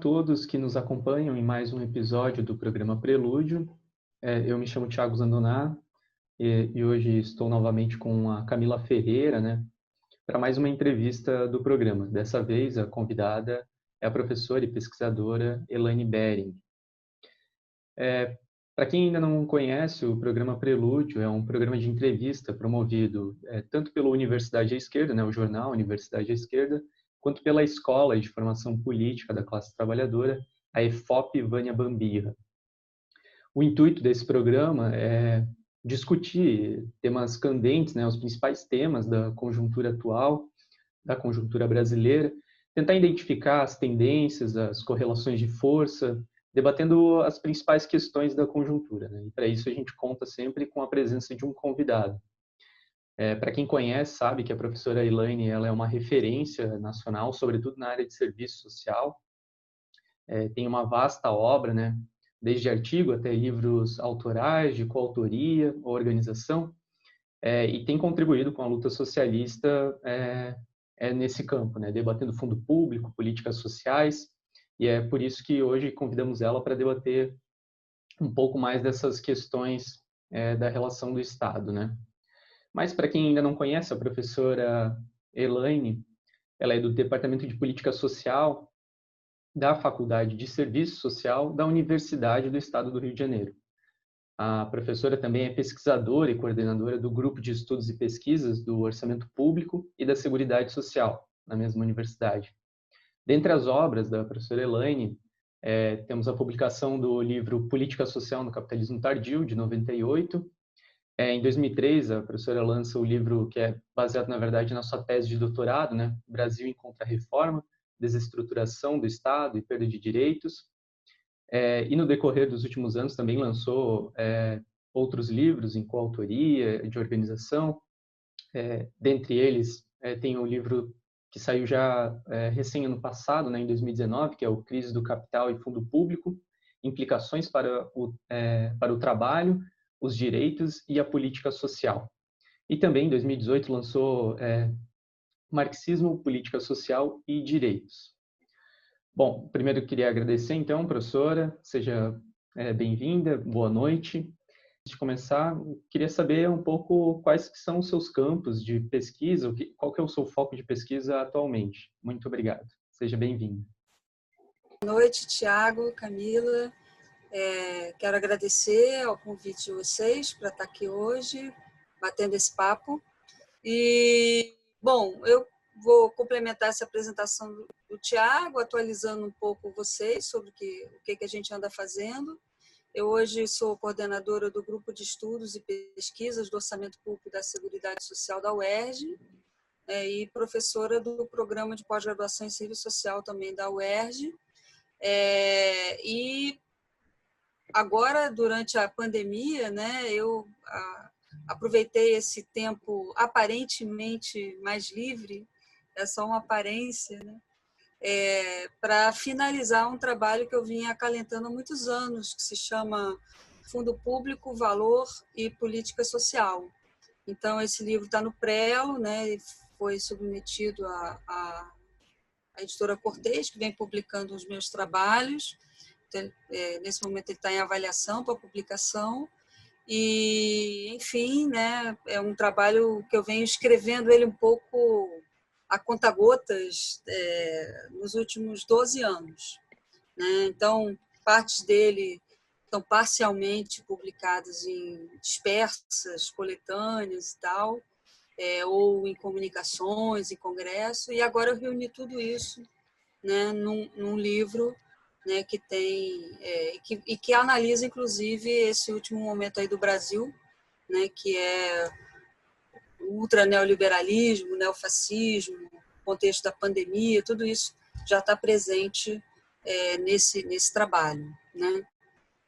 Todos que nos acompanham em mais um episódio do programa Prelúdio. É, eu me chamo Thiago Zandoná e, e, hoje estou novamente com a Camila Ferreira, né, para mais uma entrevista do programa. Dessa vez a convidada é a professora e pesquisadora Elaine Bering. É, para quem ainda não conhece, o programa Prelúdio é um programa de entrevista promovido é, tanto pela Universidade à Esquerda, né, o jornal Universidade à Esquerda, quanto pela Escola de Formação Política da Classe Trabalhadora, a EFOP Vânia Bambirra. O intuito desse programa é discutir temas candentes, né, os principais temas da conjuntura atual, da conjuntura brasileira, tentar identificar as tendências, as correlações de força, debatendo as principais questões da conjuntura. Né? E para isso a gente conta sempre com a presença de um convidado. É, para quem conhece, sabe que a professora Elaine ela é uma referência nacional, sobretudo na área de serviço social. É, tem uma vasta obra, né? desde artigo até livros autorais, de coautoria, organização, é, e tem contribuído com a luta socialista é, é nesse campo, né? debatendo fundo público, políticas sociais, e é por isso que hoje convidamos ela para debater um pouco mais dessas questões é, da relação do Estado, né? Mas para quem ainda não conhece, a professora Elaine, ela é do Departamento de Política Social da Faculdade de Serviço Social da Universidade do Estado do Rio de Janeiro. A professora também é pesquisadora e coordenadora do Grupo de Estudos e Pesquisas do Orçamento Público e da Seguridade Social, na mesma universidade. Dentre as obras da professora Elaine, é, temos a publicação do livro Política Social no Capitalismo Tardio, de 98. É, em 2003, a professora lança o livro que é baseado, na verdade, na sua tese de doutorado, né? Brasil em Contra-Reforma, Desestruturação do Estado e Perda de Direitos. É, e no decorrer dos últimos anos também lançou é, outros livros em coautoria, de organização. É, dentre eles, é, tem o livro que saiu já é, recém ano passado, né, em 2019, que é o Crise do Capital e Fundo Público, implicações para o, para o trabalho, os direitos e a política social. E também, em 2018, lançou é, Marxismo, Política Social e Direitos. Bom, primeiro queria agradecer, então, professora, seja é, bem-vinda, boa noite de começar, queria saber um pouco quais são os seus campos de pesquisa, qual que é o seu foco de pesquisa atualmente. Muito obrigado. Seja bem-vindo. Boa noite, Tiago, Camila. É, quero agradecer ao convite de vocês para estar aqui hoje, batendo esse papo. E, bom, eu vou complementar essa apresentação do, Tiago, atualizando um pouco vocês sobre que, o que, que a gente anda fazendo eu hoje sou coordenadora do Grupo de Estudos e Pesquisas do Orçamento Público da Seguridade Social da UERJ é, e professora do Programa de Pós-Graduação em Serviço Social também da UERJ. É, e agora, durante a pandemia, né, eu a, aproveitei esse tempo aparentemente mais livre, é só uma aparência, né, é, para finalizar um trabalho que eu vinha acalentando há muitos anos, que se chama Fundo Público, Valor e Política Social. Então, esse livro está no Prelo, né, foi submetido à, à editora Cortez, que vem publicando os meus trabalhos. É, nesse momento, ele está em avaliação para publicação. E, enfim, né, é um trabalho que eu venho escrevendo ele um pouco a conta-gotas é, nos últimos 12 anos. Né? Então, partes dele estão parcialmente publicadas em dispersas, coletâneas e tal, é, ou em comunicações, em congresso, e agora eu reuni tudo isso né, num, num livro né, que tem é, que, e que analisa inclusive esse último momento aí do Brasil, né, que é ultra neoliberalismo, neofascismo, contexto da pandemia, tudo isso já está presente é, nesse, nesse trabalho. Né?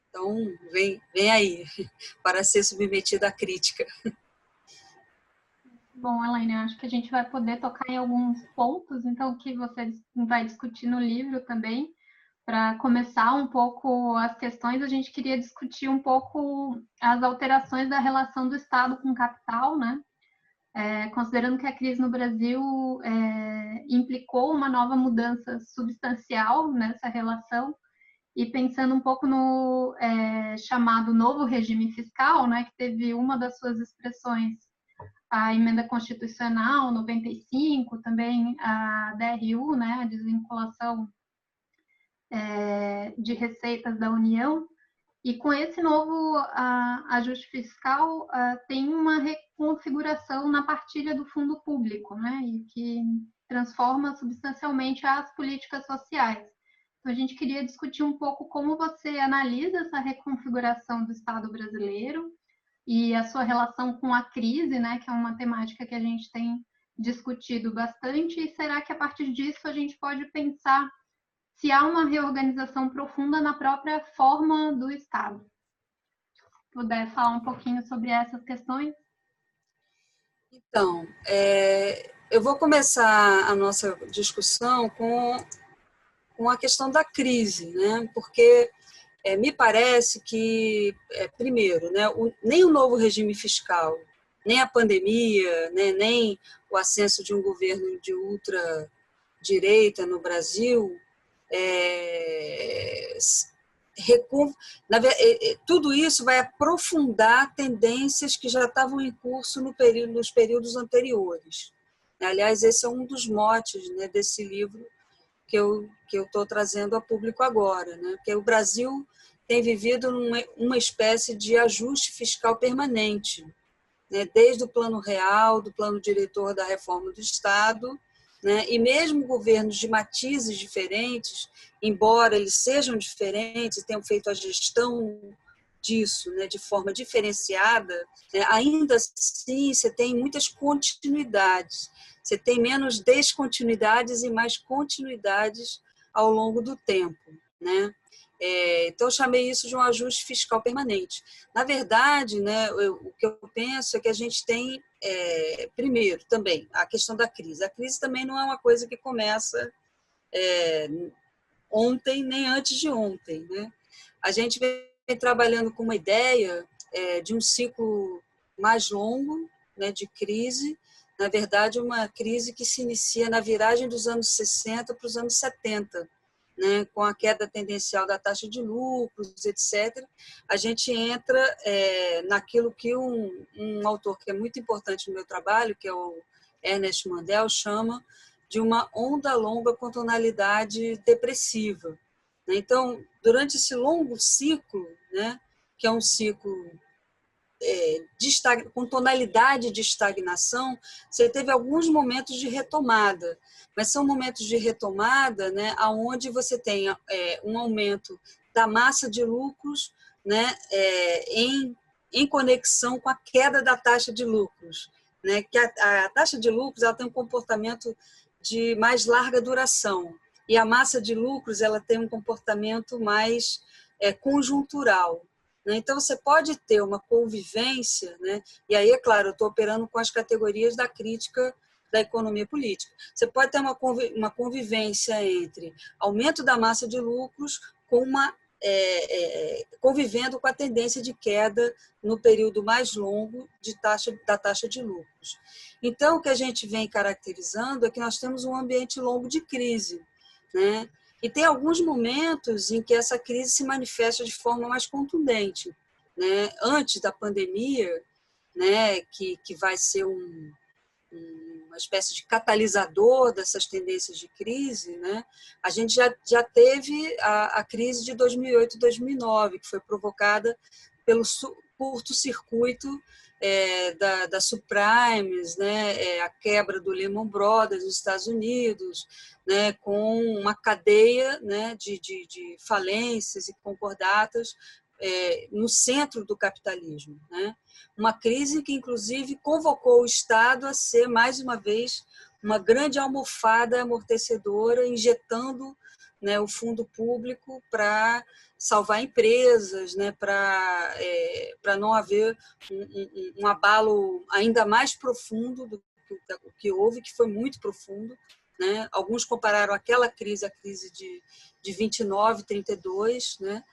Então, vem, vem aí, para ser submetida à crítica. Bom, Elaine, acho que a gente vai poder tocar em alguns pontos, então, que você vai discutir no livro também. Para começar um pouco as questões, a gente queria discutir um pouco as alterações da relação do Estado com o capital, né? é, considerando que a crise no Brasil é, implicou uma nova mudança substancial nessa relação, e pensando um pouco no é, chamado novo regime fiscal, né, que teve uma das suas expressões a emenda constitucional 95, também a DRU, né, a desvinculação é, de receitas da União, e com esse novo uh, ajuste fiscal, uh, tem uma reconfiguração na partilha do fundo público, né? E que transforma substancialmente as políticas sociais. Então, a gente queria discutir um pouco como você analisa essa reconfiguração do Estado brasileiro e a sua relação com a crise, né? Que é uma temática que a gente tem discutido bastante. E será que a partir disso a gente pode pensar se há uma reorganização profunda na própria forma do Estado. Se puder falar um pouquinho sobre essas questões. Então, é, eu vou começar a nossa discussão com, com a questão da crise, né? porque é, me parece que, é, primeiro, né, o, nem o novo regime fiscal, nem a pandemia, né, nem o ascenso de um governo de ultra-direita no Brasil é, é, é, tudo isso vai aprofundar tendências que já estavam em curso no período, nos períodos anteriores. Aliás, esse é um dos motes né, desse livro que eu que estou trazendo a público agora, né? O Brasil tem vivido uma, uma espécie de ajuste fiscal permanente, né? Desde o plano real, do plano diretor da reforma do Estado, né? E mesmo governos de matizes diferentes, embora eles sejam diferentes, tenham feito a gestão disso né, de forma diferenciada, né, ainda assim você tem muitas continuidades. Você tem menos descontinuidades e mais continuidades ao longo do tempo. Né? É, então, eu chamei isso de um ajuste fiscal permanente. Na verdade, né, eu, o que eu penso é que a gente tem, é, primeiro, também, a questão da crise. A crise também não é uma coisa que começa é, ontem nem antes de ontem. Né? A gente vem trabalhando com uma ideia é, de um ciclo mais longo né, de crise, na verdade, uma crise que se inicia na viragem dos anos 60 para os anos 70 né, com a queda tendencial da taxa de lucros, etc., a gente entra é, naquilo que um, um autor que é muito importante no meu trabalho, que é o Ernest Mandel, chama de uma onda longa com tonalidade depressiva. Né. Então, durante esse longo ciclo, né, que é um ciclo é, de, com tonalidade de estagnação, você teve alguns momentos de retomada, mas são momentos de retomada né, onde você tem é, um aumento da massa de lucros né, é, em, em conexão com a queda da taxa de lucros. Né, que a, a taxa de lucros ela tem um comportamento de mais larga duração e a massa de lucros ela tem um comportamento mais é, conjuntural. Né? Então, você pode ter uma convivência, né? e aí, é claro, eu estou operando com as categorias da crítica da economia política. Você pode ter uma convivência entre aumento da massa de lucros com uma é, é, convivendo com a tendência de queda no período mais longo de taxa, da taxa de lucros. Então, o que a gente vem caracterizando é que nós temos um ambiente longo de crise. Né? E tem alguns momentos em que essa crise se manifesta de forma mais contundente. Né? Antes da pandemia, né, que, que vai ser um, uma espécie de catalisador dessas tendências de crise, né? a gente já, já teve a, a crise de 2008 e 2009, que foi provocada pelo curto-circuito é, da, da subprimes, né, é, a quebra do Lehman Brothers nos Estados Unidos, né, com uma cadeia né, de, de, de falências e concordatas é, no centro do capitalismo. Né? Uma crise que, inclusive, convocou o Estado a ser, mais uma vez, uma grande almofada amortecedora, injetando né, o fundo público para salvar empresas, né, para é, não haver um, um, um, abalo ainda mais profundo do que, do que houve, que foi muito profundo. Né? Alguns compararam aquela crise, a crise de, de 29, 32, né?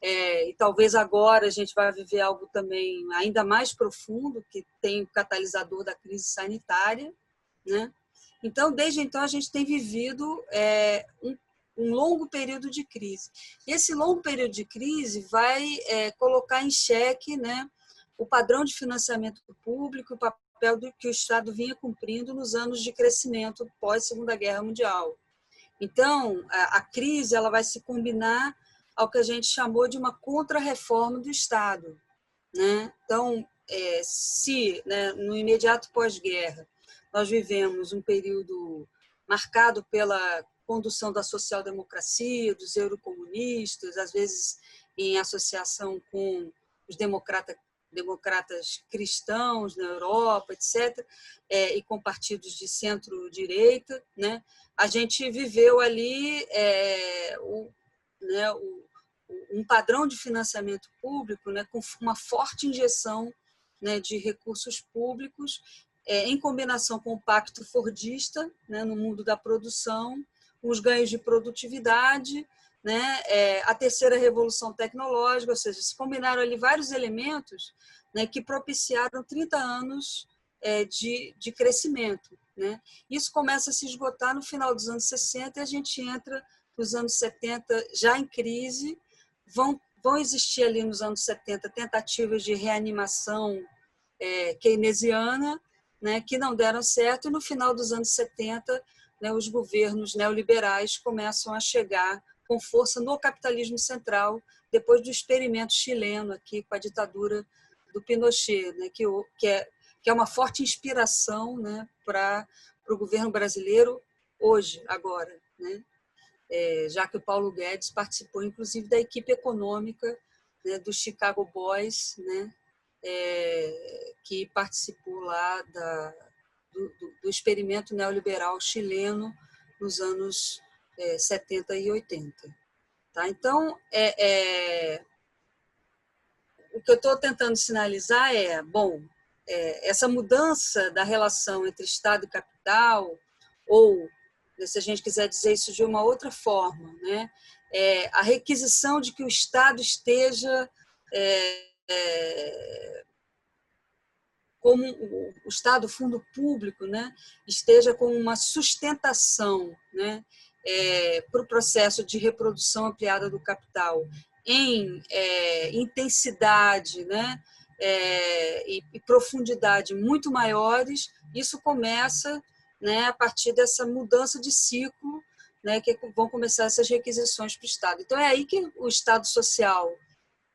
é, e talvez agora a gente vai viver algo também ainda mais profundo, que tem o catalisador da crise sanitária, né? Então, desde então, a gente tem vivido é, um, um, longo período de crise. E esse longo período de crise vai é, colocar em xeque né, o padrão de financiamento público, o papel do, que o Estado vinha cumprindo nos anos de crescimento pós-Segunda Guerra Mundial. Então, a, a crise ela vai se combinar ao que a gente chamou de uma contra-reforma do Estado. Né? Então, é, se né, no imediato pós-guerra nós vivemos um período marcado pela condução da social-democracia, dos eurocomunistas, às vezes em associação com os democrata, democratas cristãos na Europa, etc., é, e com partidos de centro-direita, né? a gente viveu ali é, o, né, o, um padrão de financiamento público né, com uma forte injeção né, de recursos públicos, é, em combinação com o pacto fordista né, no mundo da produção, os ganhos de produtividade, né, é, a terceira revolução tecnológica, ou seja, se combinaram ali vários elementos né, que propiciaram 30 anos é, de, de crescimento. Né? Isso começa a se esgotar no final dos anos 60 e a gente entra nos anos 70 já em crise, vão, vão existir ali nos anos 70 tentativas de reanimação é, keynesiana, né, que não deram certo, e no final dos anos 70, né, os governos neoliberais começam a chegar com força no capitalismo central, depois do experimento chileno aqui com a ditadura do Pinochet, né, que, que, é, que é uma forte inspiração né, para o governo brasileiro hoje, agora. Né? é, já que o Paulo Guedes participou, inclusive, da equipe econômica né, do Chicago Boys, né, é, que participou lá da, do, do, experimento neoliberal chileno nos anos é, 70 e 80. Tá? Então, é, é o que eu estou tentando sinalizar é, bom, é, essa mudança da relação entre Estado e capital, ou se a gente quiser dizer isso de uma outra forma, né? É, a requisição de que o Estado esteja é, é, como o Estado, o fundo público, né, esteja com uma sustentação né, é, para o processo de reprodução ampliada do capital em é, intensidade né, é, e, e profundidade muito maiores, isso começa né, a partir dessa mudança de ciclo, né, que vão começar essas requisições para o Estado. Então, é aí que o Estado social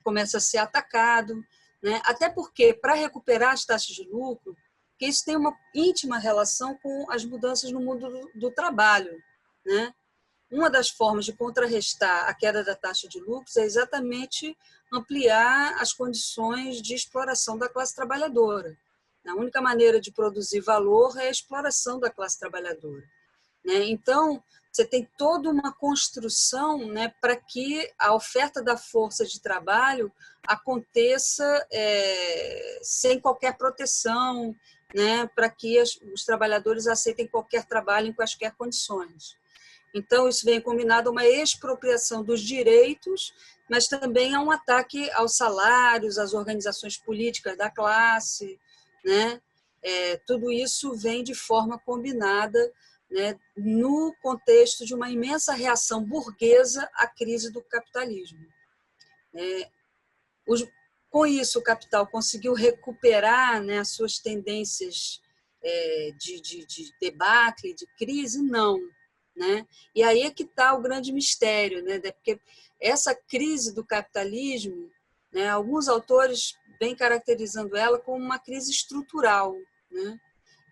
começa a ser atacado, né, até porque, para recuperar as taxas de lucro, que isso tem uma íntima relação com as mudanças no mundo do, do trabalho. Né? Uma das formas de contrarrestar a queda da taxa de lucros é exatamente ampliar as condições de exploração da classe trabalhadora. A única maneira de produzir valor é a exploração da classe trabalhadora. Né? Então, você tem toda uma construção né, para que a oferta da força de trabalho aconteça é, sem qualquer proteção, né, para que as, os trabalhadores aceitem qualquer trabalho em quaisquer condições. Então, isso vem combinado a uma expropriação dos direitos, mas também a um ataque aos salários, às organizações políticas da classe, né? É, tudo isso vem de forma combinada né, no contexto de uma imensa reação burguesa à crise do capitalismo. É, os, com isso, o capital conseguiu recuperar né, as suas tendências é, de, de, de debacle, de crise? Não. Né? E aí é que está o grande mistério, né? porque essa crise do capitalismo, né, alguns autores vem caracterizando ela como uma crise estrutural. Né?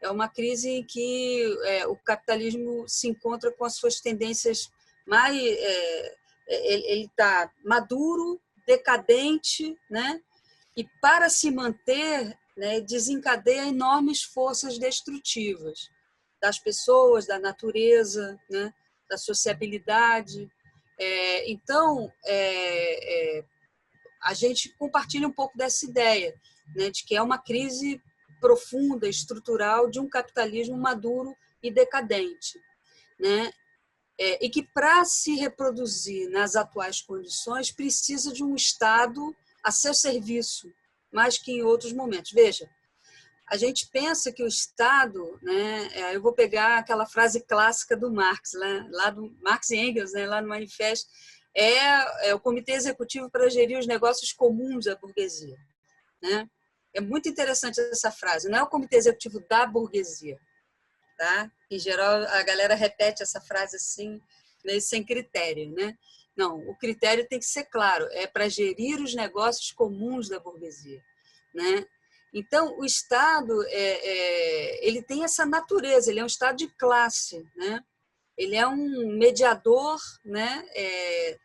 É uma crise em que é, o capitalismo se encontra com as suas tendências mais. É, é ele está maduro, decadente, né? e para se manter, né, desencadeia enormes forças destrutivas das pessoas, da natureza, né, da sociabilidade. É, então, é, é, a gente compartilha um pouco dessa ideia, né, de que é uma crise profunda, estrutural de um capitalismo maduro e decadente, né? é, e que, para se reproduzir nas atuais condições, precisa de um Estado a seu serviço, mais que em outros momentos. Veja, a gente pensa que o Estado, né, é, eu vou pegar aquela frase clássica do Marx, lá do Marx e Engels, né, lá no Manifesto, é, é o Comitê Executivo para gerir os negócios comuns da burguesia. Né? É muito interessante essa frase. Não é o Comitê Executivo da burguesia, tá? Em geral, a galera repete essa frase assim, meio sem critério, né? Não, o critério tem que ser claro, é para gerir os negócios comuns da burguesia, né? Então, o Estado é, é, ele tem essa natureza, ele é um Estado de classe, né? Ele é um mediador, né? É,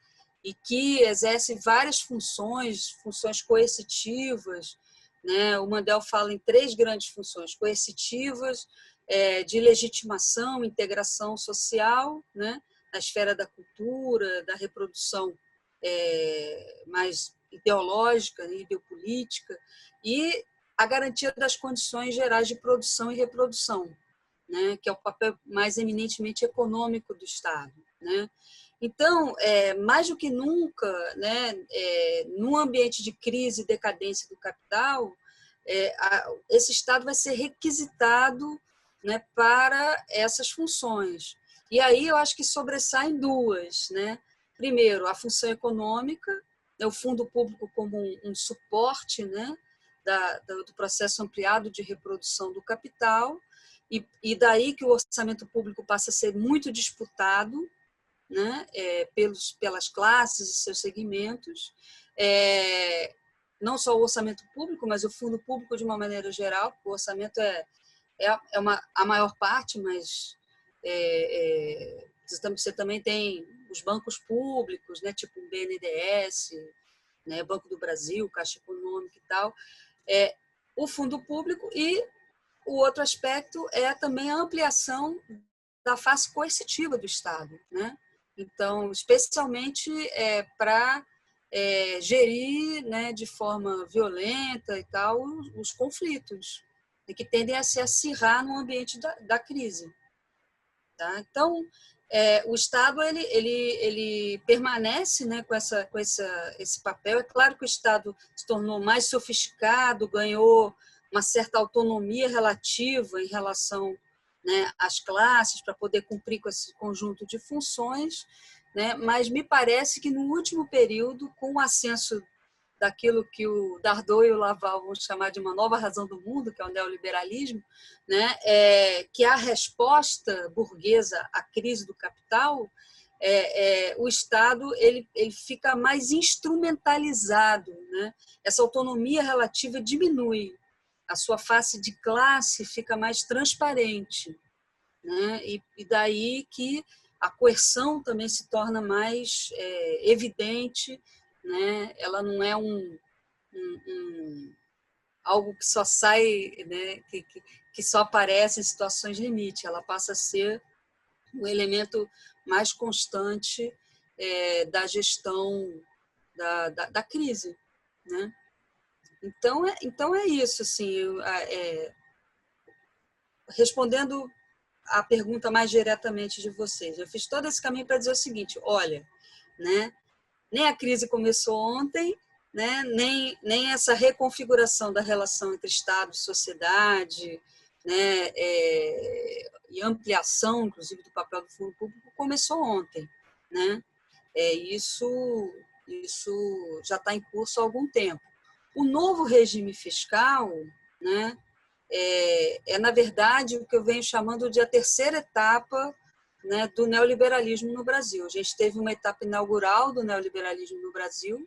e que exerce várias funções, funções coercitivas, né? O Mandel fala em três grandes funções: coercitivas, é, de legitimação, integração social, né? na esfera da cultura, da reprodução é, mais ideológica, né? ideopolítica, e a garantia das condições gerais de produção e reprodução, né, que é o papel mais eminentemente econômico do Estado. Né? Então, é, mais do que nunca, né, é, num ambiente de crise e decadência do capital, é, a, esse Estado vai ser requisitado né, para essas funções. E aí eu acho que sobressaem duas. Né? Primeiro, a função econômica, né, o fundo público como um, um suporte né, da, do processo ampliado de reprodução do capital, e, e daí que o orçamento público passa a ser muito disputado né, é, pelos, pelas classes e seus segmentos, é, não só o orçamento público, mas o fundo público de uma maneira geral, o orçamento é, é, é uma, a maior parte, mas é, é, você também tem os bancos públicos, né, tipo o BNDES, né, Banco do Brasil, Caixa Econômica e tal, é, o fundo público e o outro aspecto é também a ampliação da face coercitiva do Estado, né? Então, especialmente é, para é, gerir né, de forma violenta e tal os, os conflitos, que tendem a se acirrar no ambiente da, da crise. Tá? Então, é, o Estado ele, ele, ele permanece né, com, essa, com essa, esse papel. É claro que o Estado se tornou mais sofisticado, ganhou uma certa autonomia relativa em relação né, às classes para poder cumprir com esse conjunto de funções, né, mas me parece que no último período, com o ascenso daquilo que o Dardot e o Laval vão chamar de uma nova razão do mundo, que é o neoliberalismo, né, é, que a resposta burguesa à crise do capital, é, é, o Estado ele, ele fica mais instrumentalizado, né? essa autonomia relativa diminui, a sua face de classe fica mais transparente, né? e, e daí que a coerção também se torna mais é, evidente né? Ela não é um, um, um algo que só sai, né? Que, que, que só aparece em situações limite. Ela passa a ser um elemento mais constante é, da gestão da, da, da, crise, né? Então é, então é isso, assim, é, respondendo a pergunta mais diretamente de vocês, eu fiz todo esse caminho para dizer o seguinte, olha, né, nem a crise começou ontem, né? nem, nem essa reconfiguração da relação entre Estado e sociedade, né? É, e ampliação, inclusive, do papel do fundo público começou ontem. Né? É, isso, isso já está em curso há algum tempo. O novo regime fiscal né, é, é, na verdade, o que eu venho chamando de a terceira etapa né, do neoliberalismo no Brasil. A gente teve uma etapa inaugural do neoliberalismo no Brasil,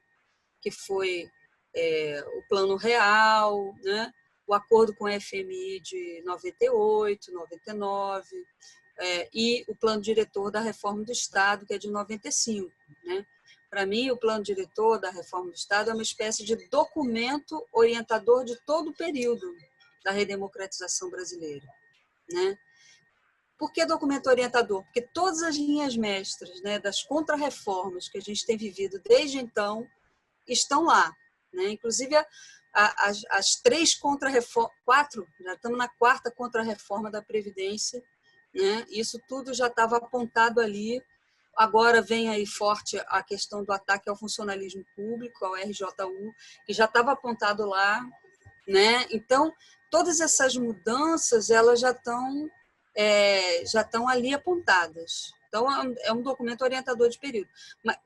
que foi é, o Plano Real, né, o acordo com a FMI de 98, 99, é, e o plano diretor da reforma do Estado, que é de 95. Né? Para mim, o plano diretor da reforma do Estado é uma espécie de documento orientador de todo o período da redemocratização brasileira. Né? Por que documento orientador? Porque todas as linhas mestras né, das contrarreformas que a gente tem vivido desde então estão lá. Né? Inclusive, a, a, as, as três contrarreformas, quatro, já estamos na quarta contrarreforma da Previdência, né? isso tudo já estava apontado ali Agora vem aí forte a questão do ataque ao funcionalismo público, ao RJU, que já estava apontado lá, né? Então, todas essas mudanças, elas já estão é, já estão ali apontadas. Então, é um é documento orientador de período. Mas,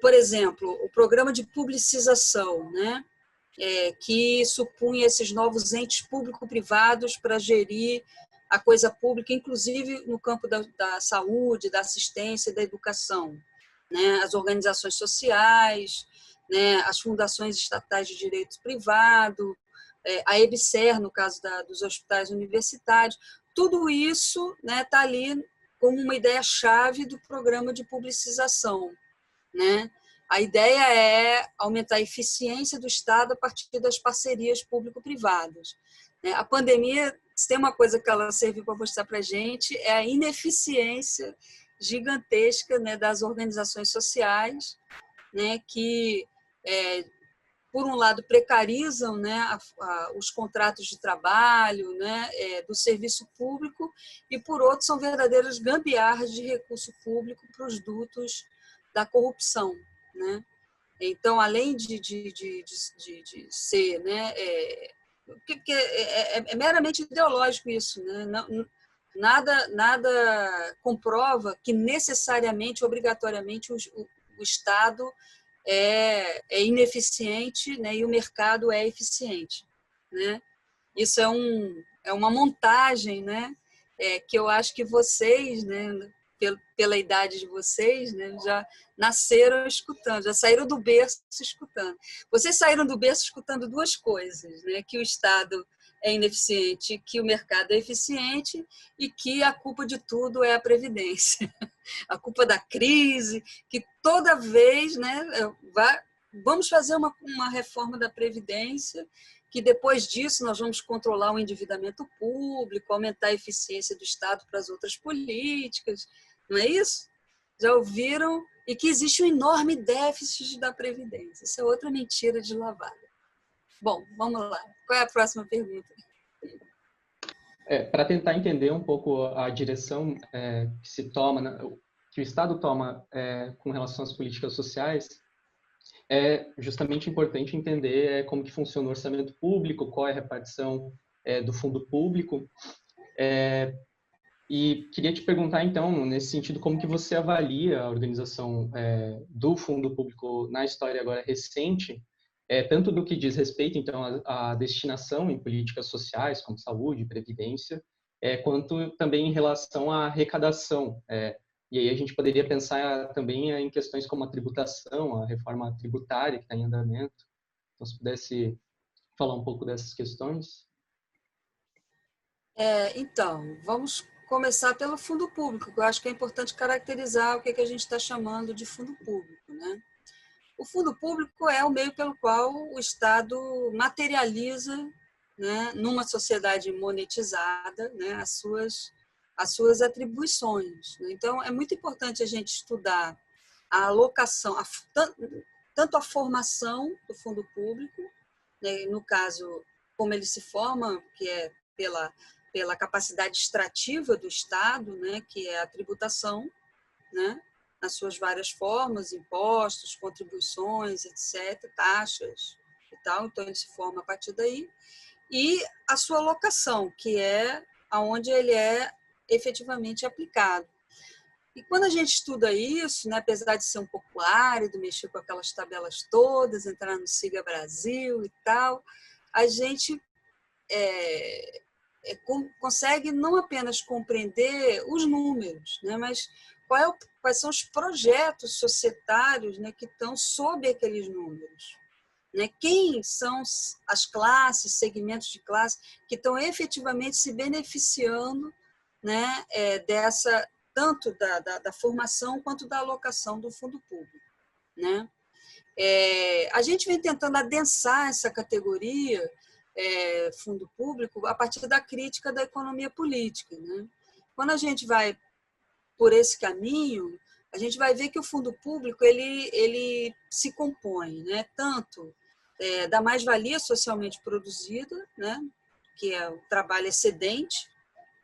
por exemplo, o programa de publicização, né? É, que supunha esses novos entes público-privados para gerir a coisa pública, inclusive no campo da, da saúde, da assistência e da educação. Né? As organizações sociais, né? as fundações estatais de direito privado, é, a EBSER, no caso da, dos hospitais universitários, tudo isso está né, tá ali como uma ideia-chave do programa de publicização. Né? A ideia é aumentar a eficiência do Estado a partir das parcerias público-privadas. Né? A pandemia se tem uma coisa que ela serviu para mostrar para a gente, é a ineficiência gigantesca né, das organizações sociais, né, que, é, por um lado, precarizam né, a, a, os contratos de trabalho né, é, do serviço público, e, por outro, são verdadeiras gambiarras de recurso público para os dutos da corrupção. Né? Então, além de, de, de, de, de ser né, é, porque é, é, é, meramente ideológico isso, né? Não, nada, nada comprova que necessariamente, obrigatoriamente, o, o Estado é, é, ineficiente né? e o mercado é eficiente. Né? Isso é, um, é uma montagem né? É, que eu acho que vocês, né? Pela idade de vocês, né, já nasceram escutando, já saíram do berço escutando. Vocês saíram do berço escutando duas coisas, né, que o Estado é ineficiente, que o mercado é eficiente e que a culpa de tudo é a previdência, a culpa da crise, que toda vez, né, vai, vamos fazer uma, uma reforma da previdência que depois disso nós vamos controlar o endividamento público, aumentar a eficiência do Estado para as outras políticas, não é isso? Já ouviram? E que existe um enorme déficit da Previdência. Isso é outra mentira de lavada. Bom, vamos lá. Qual é a próxima pergunta? É, para tentar entender um pouco a direção é, que se toma, né, que o Estado toma é, com relação às políticas sociais, é justamente importante entender é, como que funciona o orçamento público, qual é a repartição é, do fundo público, é, e queria te perguntar, então, nesse sentido, como que você avalia a organização é, do fundo público na história agora recente, é, tanto do que diz respeito, então, à, destinação em políticas sociais, como saúde, previdência, é, quanto também em relação à arrecadação. É, e aí a gente poderia pensar também em questões como a tributação, a reforma tributária que está em andamento. Então, se pudesse falar um pouco dessas questões. É, então, vamos começar pelo fundo público, que eu acho que é importante caracterizar o que, é que a gente está chamando de fundo público. Né? O fundo público é o meio pelo qual o Estado materializa, né, numa sociedade monetizada, né, as, suas, as suas atribuições. Né? Então, é muito importante a gente estudar a alocação, a, tanto a formação do fundo público, né, no caso, como ele se forma, que é pela pela capacidade extrativa do Estado, né, que é a tributação, né, nas suas várias formas, impostos, contribuições, etc., taxas e tal, então ele se forma a partir daí, e a sua locação, que é aonde ele é efetivamente aplicado. E quando a gente estuda isso, né, apesar de ser um pouco árido, mexer com aquelas tabelas todas, entrar no Siga Brasil e tal, a gente é, consegue não apenas compreender os números, né, mas é o, quais são os projetos societários né, que estão sob aqueles números. Né? Quem são as classes, segmentos de classe que estão efetivamente se beneficiando né, é, dessa tanto da, da, da, formação quanto da alocação do fundo público. Né? É, a gente vem tentando adensar essa categoria é, fundo público a partir da crítica da economia política. Né? Quando a gente vai por esse caminho, a gente vai ver que o fundo público ele, ele se compõe né? tanto é, da mais-valia socialmente produzida, né? que é o trabalho excedente,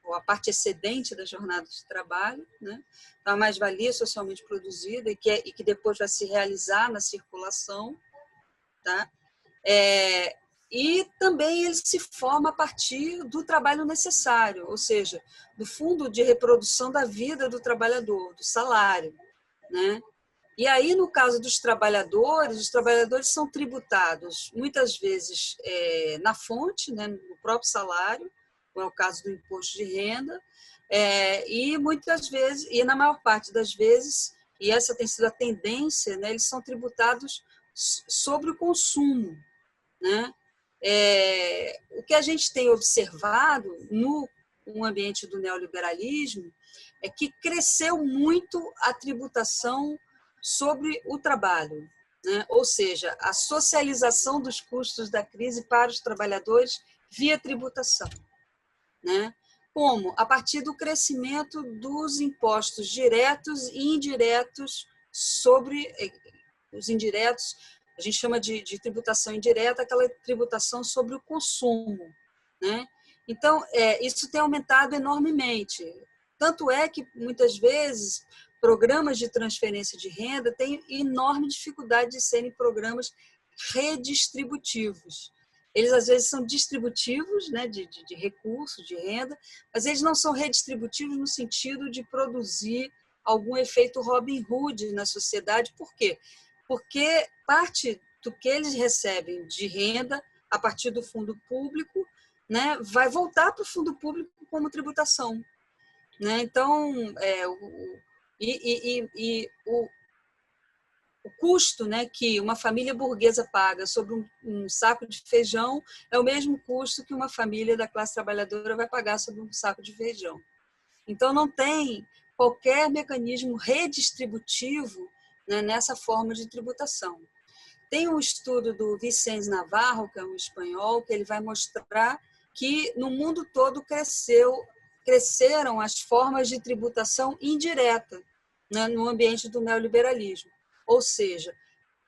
ou a parte excedente da jornada de trabalho, né? Então, a mais-valia socialmente produzida e que, é, e que depois vai se realizar na circulação, tá? É, e também ele se forma a partir do trabalho necessário, ou seja, do fundo de reprodução da vida do trabalhador, do salário, né? E aí, no caso dos trabalhadores, os trabalhadores são tributados muitas vezes é, na fonte, né, no próprio salário, como é o caso do imposto de renda, é, e muitas vezes, e na maior parte das vezes, e essa tem sido a tendência, né, eles são tributados sobre o consumo. Né? É, o que a gente tem observado no, no ambiente do neoliberalismo é que cresceu muito a tributação sobre o trabalho, né? ou seja, a socialização dos custos da crise para os trabalhadores via tributação. Né? Como? A partir do crescimento dos impostos diretos e indiretos sobre eh, os indiretos, a gente chama de, de tributação indireta, aquela tributação sobre o consumo. Né? Então, é, isso tem aumentado enormemente. Tanto é que, muitas vezes, programas de transferência de renda têm enorme dificuldade de serem programas redistributivos. Eles, às vezes, são distributivos né, de, de, de recursos, de renda, mas eles não são redistributivos no sentido de produzir algum efeito Robin Hood na sociedade. Por quê? Porque parte do que eles recebem de renda a partir do fundo público né, vai voltar para o fundo público como tributação. Né? Então, é, o, e, e, e o, o custo né, que uma família burguesa paga sobre um, um, saco de feijão é o mesmo custo que uma família da classe trabalhadora vai pagar sobre um saco de feijão. Então, não tem qualquer mecanismo redistributivo né, nessa forma de tributação. Tem um estudo do Vicente Navarro, que é um espanhol, que ele vai mostrar que no mundo todo cresceu, cresceram as formas de tributação indireta né, no ambiente do neoliberalismo. Ou seja,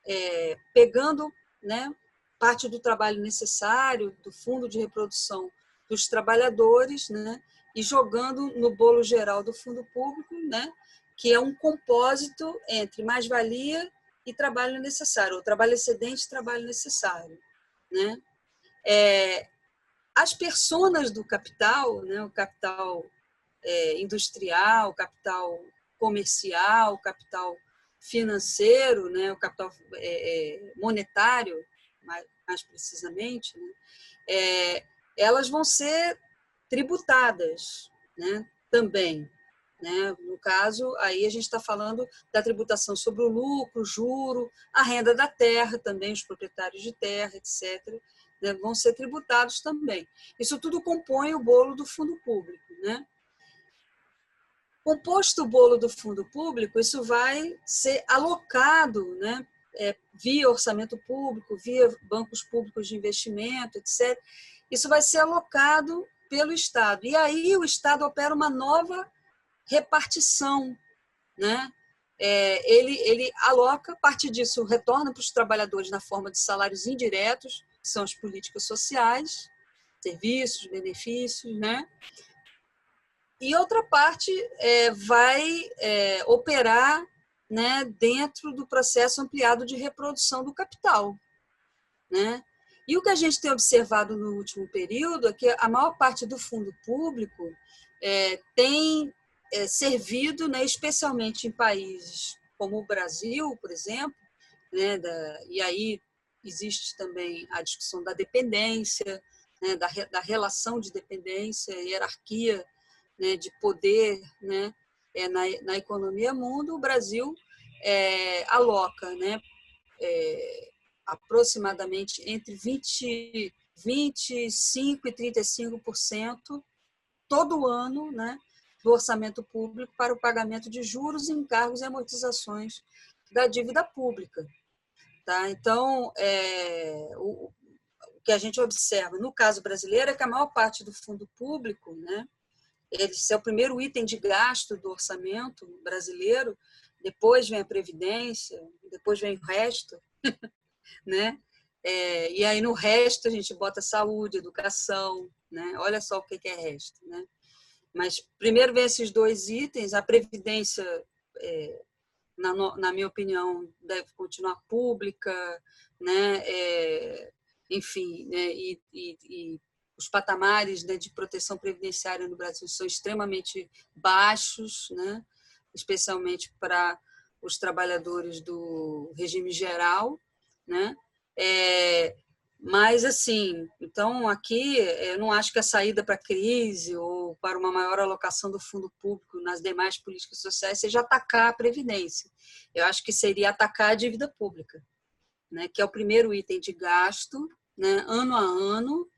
é, pegando né, parte do trabalho necessário, do fundo de reprodução dos trabalhadores, né, e jogando no bolo geral do fundo público, né, que é um compósito entre mais-valia e trabalho necessário, ou trabalho excedente e trabalho necessário. Né? É, as personas do capital, né, o capital é, industrial, o capital comercial, o capital financeiro, né, o capital é, é, monetário, mais, mais precisamente, né, é, elas vão ser tributadas né, também. Né? No caso, aí a gente está falando da tributação sobre o lucro, juro, a renda da terra, também os proprietários de terra, etc., né, vão ser tributados também. Isso tudo compõe o bolo do fundo público. Né? Composto o bolo do fundo público, isso vai ser alocado né, é, via orçamento público, via bancos públicos de investimento, etc. Isso vai ser alocado pelo Estado. E aí o Estado opera uma nova repartição. Né? É, ele, ele aloca, parte disso retorna para os trabalhadores na forma de salários indiretos, que são as políticas sociais, serviços, benefícios, né? e outra parte é, vai é, operar né, dentro do processo ampliado de reprodução do capital. Né? E o que a gente tem observado no último período é que a maior parte do fundo público é, tem é, servido, né, especialmente em países como o Brasil, por exemplo, né, da, e aí existe também a discussão da dependência, né, da, da relação de dependência, hierarquia né, de poder né, é, na, na economia mundo, o Brasil é, aloca né, é, aproximadamente entre 20, 25% e 35% todo ano né, do orçamento público para o pagamento de juros, encargos e amortizações da dívida pública. Tá? Então, é, o, o que a gente observa no caso brasileiro é que a maior parte do fundo público, né, esse é o primeiro item de gasto do orçamento brasileiro, depois vem a previdência, depois vem o resto, né? É, e aí no resto a gente bota saúde, educação, né? Olha só o que é resto, né? Mas primeiro vem esses dois itens, a previdência, é, na, na, minha opinião, deve continuar pública, né? É, enfim, né? E, e, e, os patamares né, de proteção previdenciária no Brasil são extremamente baixos, né? especialmente para os trabalhadores do regime geral, né? É, mas, assim, então aqui eu não acho que a saída para a crise ou para uma maior alocação do fundo público nas demais políticas sociais seja atacar a Previdência. Eu acho que seria atacar a dívida pública, né, que é o primeiro item de gasto, né, ano a ano.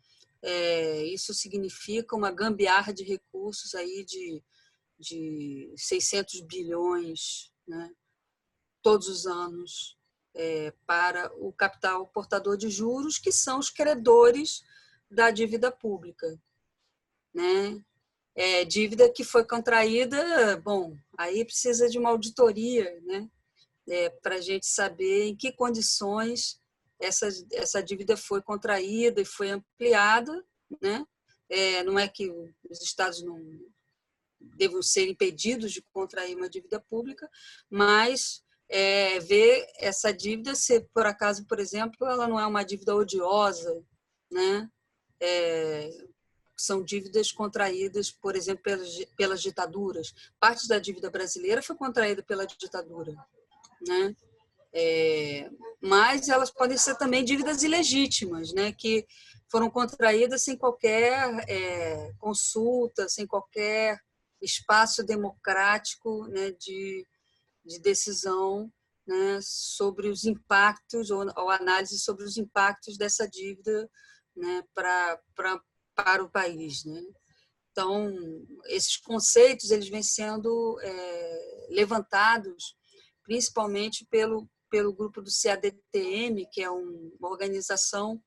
É, isso significa uma gambiarra de recursos aí de, de 600 bilhões né, todos os anos é, para o capital portador de juros, que são os credores da dívida pública. Né? É, dívida que foi contraída, bom, aí precisa de uma auditoria né? É, para a gente saber em que condições essa, essa dívida foi contraída e foi ampliada. Né? É, não é que os estados não devam ser impedidos de contrair uma dívida pública, mas é, ver essa dívida se por acaso, por exemplo, ela não é uma dívida odiosa, né? É, são dívidas contraídas, por exemplo, pelas, pelas ditaduras. Parte da dívida brasileira foi contraída pela ditadura, né? É, mas elas podem ser também dívidas ilegítimas, né? Que foram contraídas sem qualquer é, consulta, sem qualquer espaço democrático, né? De de decisão né, sobre os impactos, ou, ou, análise sobre os impactos dessa dívida né, pra, pra, para o país. Né? Então, esses conceitos eles vêm sendo é, levantados principalmente pelo, pelo grupo do CADTM, que é um, uma organização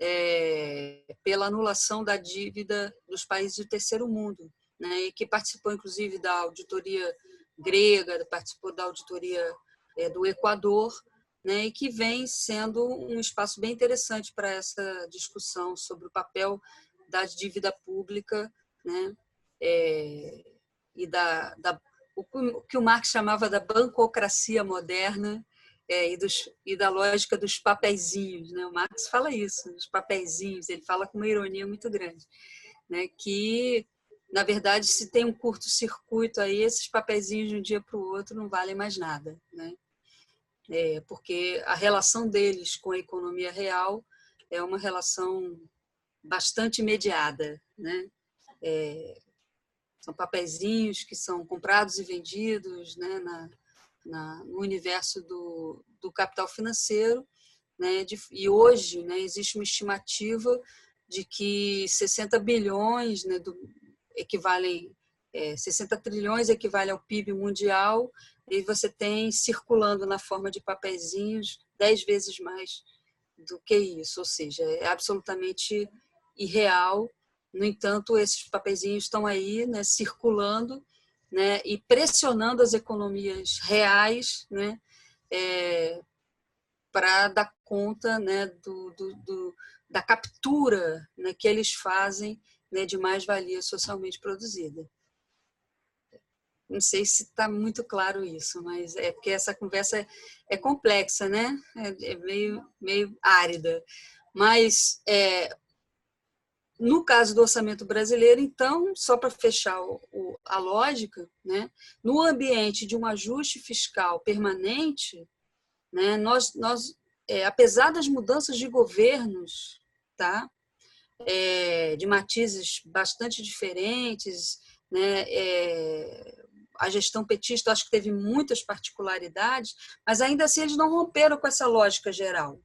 é, pela anulação da dívida dos países do terceiro mundo, né, e que participou, inclusive, da auditoria grega, participou da auditoria é, do Equador, né, e que vem sendo um espaço bem interessante para essa discussão sobre o papel da dívida pública né, é, e da, da, o que o Marx chamava da bancocracia moderna é, e, dos, e da lógica dos papeizinhos. Né? O Marx fala isso, os papeizinhos, ele fala com uma ironia muito grande, né? que na verdade, se tem um curto-circuito aí, esses papeizinhos de um dia para o outro não valem mais nada, né? É, porque a relação deles com a economia real é uma relação bastante mediada, né? É, são papeizinhos que são comprados e vendidos né, na, na, no universo do, do capital financeiro. Né, de, e hoje né, existe uma estimativa de que 60 bilhões né, do, equivalem, é, 60 trilhões equivale ao PIB mundial, e você tem circulando na forma de papeizinhos 10 vezes mais do que isso, ou seja, é absolutamente irreal. No entanto, esses papeizinhos estão aí, né, circulando, né, e pressionando as economias reais, né, é, para dar conta, né, do, do, do, da captura, né, que eles fazem né, de mais-valia socialmente produzida. Não sei se está muito claro isso, mas é porque essa conversa é, é complexa, né? É, é, meio, meio árida. Mas, é, no caso do orçamento brasileiro, então, só para fechar o, o, a lógica, né? no ambiente de um ajuste fiscal permanente, né, nós, nós é, apesar das mudanças de governos, tá? É, de matizes bastante diferentes. Né? É, a gestão petista acho que teve muitas particularidades, mas ainda assim eles não romperam com essa lógica geral.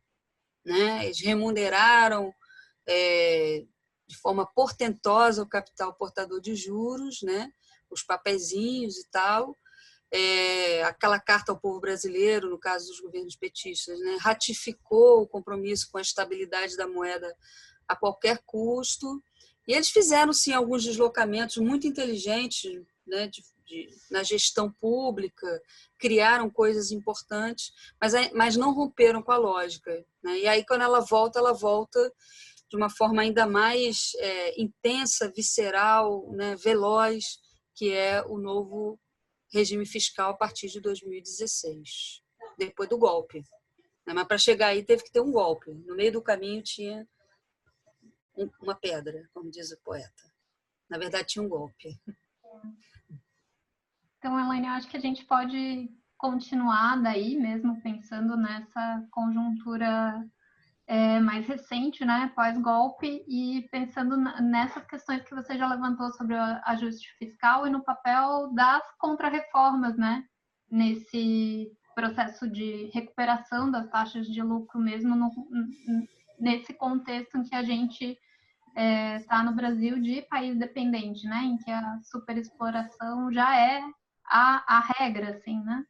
Né? Eles remuneraram é, de forma portentosa o capital portador de juros, né? os papeizinhos e tal. É, aquela carta ao povo brasileiro, no caso dos governos petistas, né? ratificou o compromisso com a estabilidade da moeda a qualquer custo. E eles fizeram, sim, alguns deslocamentos muito inteligentes né, de, de, na gestão pública, criaram coisas importantes, mas, mas não romperam com a lógica. Né? E aí, quando ela volta, ela volta de uma forma ainda mais é, intensa, visceral, né, veloz, que é o novo regime fiscal a partir de 2016, depois do golpe. Né? Mas para chegar aí teve que ter um golpe. No meio do caminho tinha uma pedra, como diz o poeta. Na verdade, tinha um golpe. Então, Elaine, eu acho que a gente pode continuar daí, mesmo pensando nessa conjuntura é, mais recente, né, pós-golpe, e pensando nessas questões que você já levantou sobre o ajuste fiscal e no papel das contrarreformas, né, nesse processo de recuperação das taxas de lucro, mesmo no, nesse contexto em que a gente está é, tá no Brasil de país dependente, né, em que a superexploração já é a, a regra, assim, né?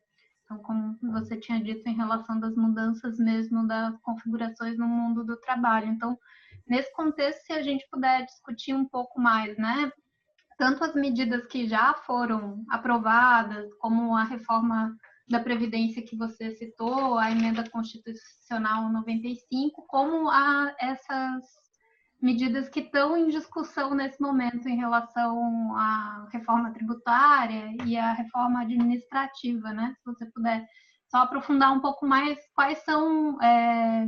Então, como você tinha dito em relação das mudanças mesmo das configurações no mundo do trabalho. Então, nesse contexto, se a gente puder discutir um pouco mais, né? Tanto as medidas que já foram aprovadas, como a reforma da Previdência que você citou, a emenda constitucional 95, como a essas medidas que estão em discussão nesse momento em relação à reforma tributária e à reforma administrativa, né? Se você puder só aprofundar um pouco mais quais são é,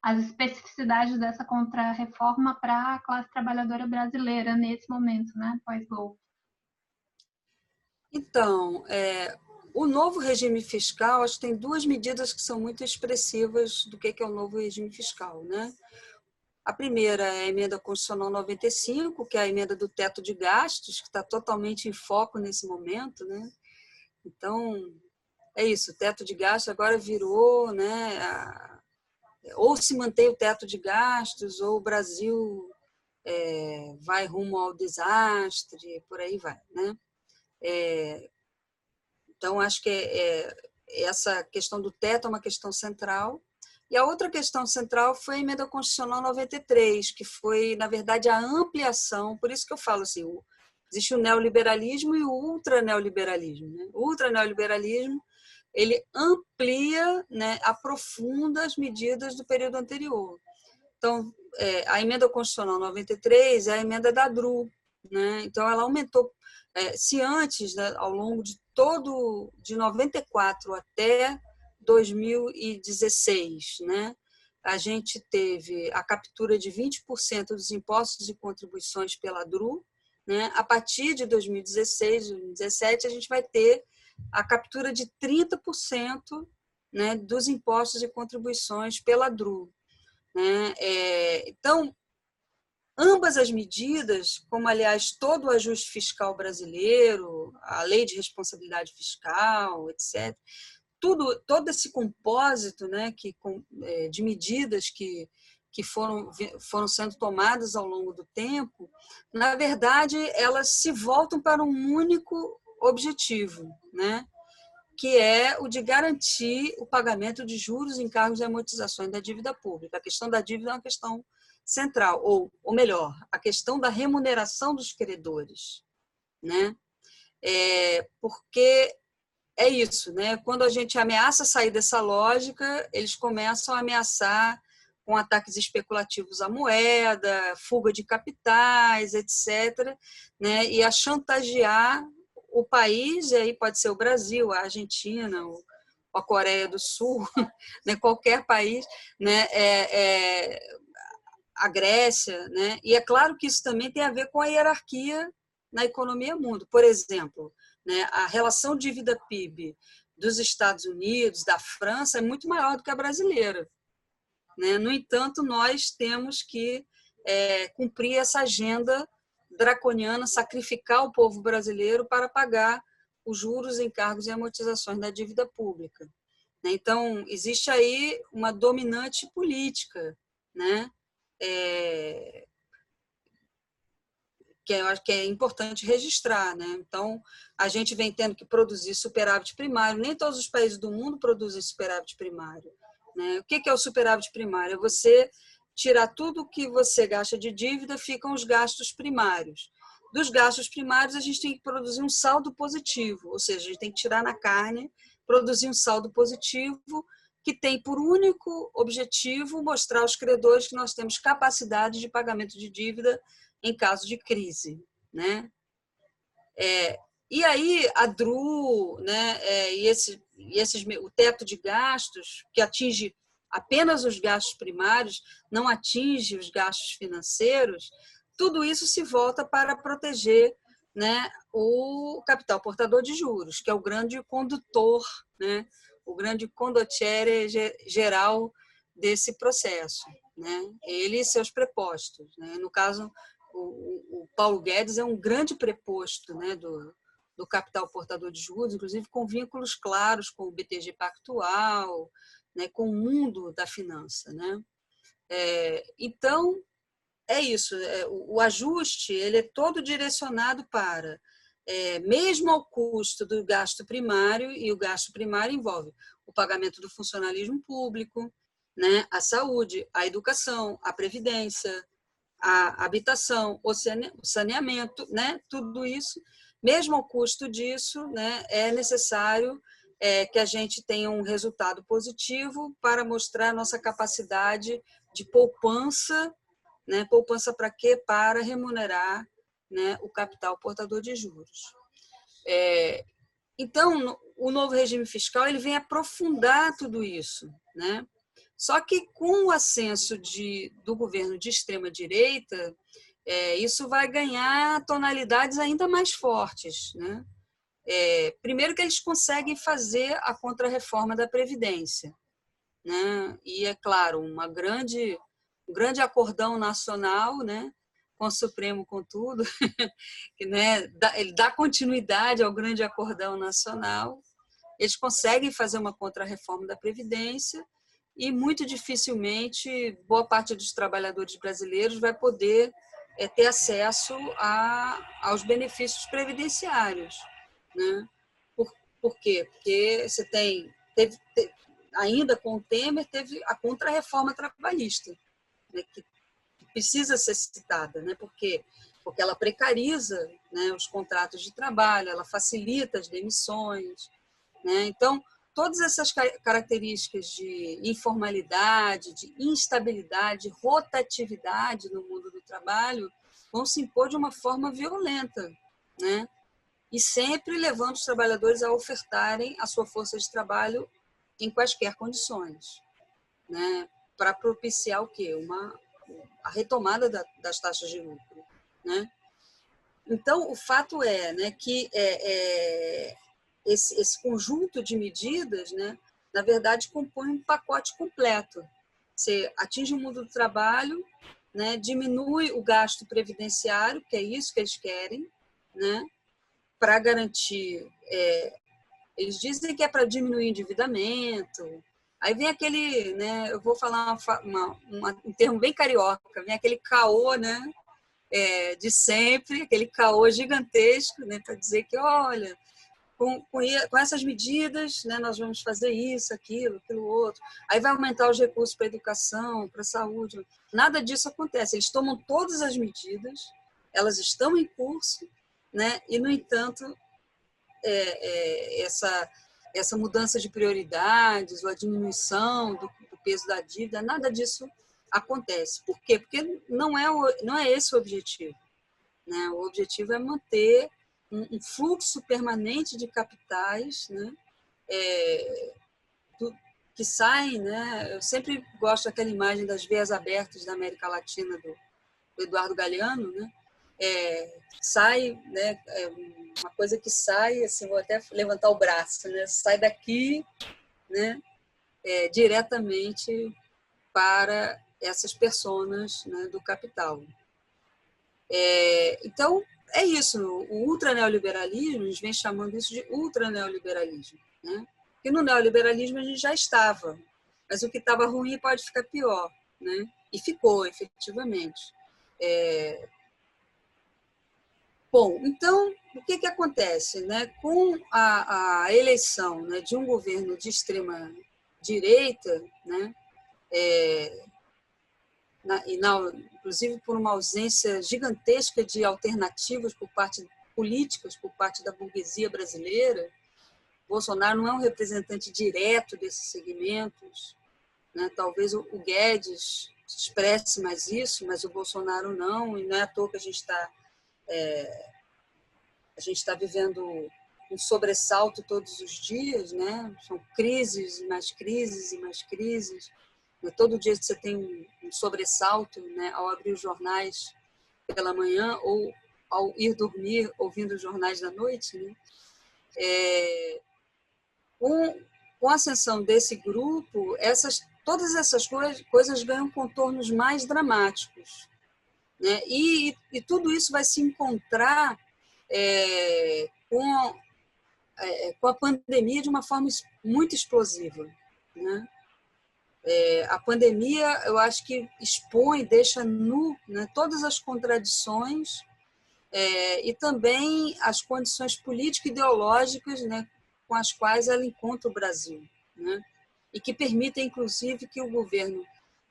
as especificidades dessa contra-reforma para a classe trabalhadora brasileira nesse momento, né? Pós-golpe. Então, é, o novo regime fiscal, acho que tem duas medidas que são muito expressivas do que é o novo regime fiscal, né? A primeira é a emenda constitucional 95, que é a emenda do teto de gastos, que está totalmente em foco nesse momento, né? Então, é isso, o teto de gastos agora virou, né? Ou se mantém o teto de gastos, ou o Brasil é, vai rumo ao desastre, por aí vai, né? É, então, acho que é, é, essa questão do teto é uma questão central. E a outra questão central foi a emenda constitucional 93, que foi, na verdade, a ampliação, por isso que eu falo assim, existe o neoliberalismo e o ultraneoliberalismo. Né? O ultraneoliberalismo, ele amplia, né, aprofunda as medidas do período anterior. Então, é, a emenda constitucional 93 é a emenda da DRU, né? então ela aumentou, é, se antes, né, ao longo de todo, de 94 até 2016, né? A gente teve a captura de 20% dos impostos e contribuições pela DRU, né? A partir de 2016, 2017, a gente vai ter a captura de 30% né, dos impostos e contribuições pela DRU. Né? É, então, ambas as medidas, como aliás todo o ajuste fiscal brasileiro, a lei de responsabilidade fiscal, etc., tudo, todo esse compósito né, que, é, de medidas que, que foram, foram sendo tomadas ao longo do tempo, na verdade, elas se voltam para um único objetivo, né? que é o de garantir o pagamento de juros, encargos e amortizações da dívida pública. A questão da dívida é uma questão central, ou, ou melhor, a questão da remuneração dos credores. Né? É, porque é isso, né? Quando a gente ameaça sair dessa lógica, eles começam a ameaçar com ataques especulativos à moeda, fuga de capitais, etc., né? E a chantagear o país, e aí pode ser o Brasil, a Argentina, a Coreia do Sul, né? qualquer país, né? É, é, a Grécia, né? E é claro que isso também tem a ver com a hierarquia na economia mundo. Por exemplo, né? A relação dívida-PIB dos Estados Unidos, da França, é muito maior do que a brasileira. Né? No entanto, nós temos que é, cumprir essa agenda draconiana, sacrificar o povo brasileiro para pagar os juros, encargos e amortizações da dívida pública. Né? Então, existe aí uma dominante política, né? É, que eu acho que é importante registrar. Né? Então, a gente vem tendo que produzir superávit primário. Nem todos os países do mundo produzem superávit primário. Né? O que é o superávit primário? É você tirar tudo que você gasta de dívida, ficam os gastos primários. Dos gastos primários, a gente tem que produzir um saldo positivo, ou seja, a gente tem que tirar na carne, produzir um saldo positivo que tem por único objetivo mostrar aos credores que nós temos capacidade de pagamento de dívida em caso de crise, né? É, e aí a DRU, né, é, e, esse, e esses, o teto de gastos que atinge apenas os gastos primários, não atinge os gastos financeiros, tudo isso se volta para proteger né, o capital portador de juros, que é o grande condutor, né, o grande condottiere geral desse processo. Né? Ele e seus prepostos. Né? No caso, o, o, Paulo Guedes é um grande preposto né, do, do capital portador de juros, inclusive com vínculos claros com o BTG Pactual, né, com o mundo da finança. Né? É, então, é isso, é, o, o, ajuste ele é todo direcionado para, é, mesmo ao custo do gasto primário, e o gasto primário envolve o pagamento do funcionalismo público, né, a saúde, a educação, a previdência, a habitação, o saneamento, né, tudo isso, mesmo ao custo disso, né, é necessário é, que a gente tenha um resultado positivo para mostrar nossa capacidade de poupança né? Poupança para quê? Para remunerar né, o capital portador de juros. É, então, o novo regime fiscal ele vem aprofundar tudo isso. Né? Só que com o ascenso de, do governo de extrema-direita, é, isso vai ganhar tonalidades ainda mais fortes. Né? É, primeiro que eles conseguem fazer a contrarreforma da Previdência. Né? E, é claro, uma grande um grande acordão nacional, né? Com o Supremo, contudo, que né, ele dá continuidade ao grande acordão nacional. Eles conseguem fazer uma contrarreforma da Previdência e muito dificilmente boa parte dos trabalhadores brasileiros vai poder é, ter acesso a, aos benefícios previdenciários. Né? Por, por quê? Porque você tem, teve, teve, ainda com o Temer, teve a contrarreforma trabalhista né, que precisa ser citada, né, porque porque ela precariza né, os contratos de trabalho, ela facilita as demissões, né? Então todas essas características de informalidade, de instabilidade, rotatividade no mundo do trabalho vão se impor de uma forma violenta, né? E sempre levando os trabalhadores a ofertarem a sua força de trabalho em quaisquer condições, né? para propiciar o quê? Uma, a retomada da, das taxas de lucro. Né? Então, o fato é né, que é, é, esse, esse conjunto de medidas, né, na verdade, compõe um pacote completo. Você atinge o mundo do trabalho, né, diminui o gasto previdenciário, que é isso que eles querem, né, para garantir. É, eles dizem que é para diminuir endividamento, Aí vem aquele, né, eu vou falar uma, uma, um termo bem carioca, vem aquele caô, né, é, de sempre, aquele caô gigantesco, né, para dizer que, olha, com, com, com, essas medidas, né, nós vamos fazer isso, aquilo, aquilo outro. Aí vai aumentar os recursos para educação, para saúde. Nada disso acontece. Eles tomam todas as medidas, elas estão em curso, né, e, no entanto, é, é, essa essa mudança de prioridades ou a diminuição do, do peso da dívida, nada disso acontece. Por quê? Porque não é, não é esse o objetivo. Né? O objetivo é manter um, um fluxo permanente de capitais né? É, do, que saem. Né? Eu sempre gosto daquela imagem das veias abertas da América Latina do, do Eduardo Galeano, né? É, sai, né, é uma coisa que sai, assim, vou até levantar o braço, né, sai daqui, né, é, diretamente para essas pessoas né, do capital. É, então, é isso, o ultraneoliberalismo, a gente vem chamando isso de ultraneoliberalismo, né? Porque no neoliberalismo a gente já estava, mas o que estava ruim pode ficar pior, né? E ficou, efetivamente. É, Bom, então, o que, que acontece? Né? Com a, a eleição né, de um governo de extrema direita, né, é, na, e na, inclusive por uma ausência gigantesca de alternativas por parte políticas por parte da burguesia brasileira, Bolsonaro não é um representante direto desses segmentos, né? talvez o Guedes expresse mais isso, mas o Bolsonaro não, e não é à toa que a gente está é, a gente está vivendo um sobressalto todos os dias, né? São crises, mais crises e mais crises. Todo dia você tem um sobressalto, né? Ao abrir os jornais pela manhã ou ao ir dormir ouvindo os jornais da noite, né? É, com, com a ascensão desse grupo, essas, todas essas coisas, coisas ganham contornos mais dramáticos. Né? E, e, tudo isso vai se encontrar é, com, é, com a pandemia de uma forma muito explosiva. Né? É, a pandemia, eu acho que expõe, deixa nu né, todas as contradições é, e também as condições político-ideológicas né, com as quais ela encontra o Brasil. Né? E que permitem, inclusive, que o governo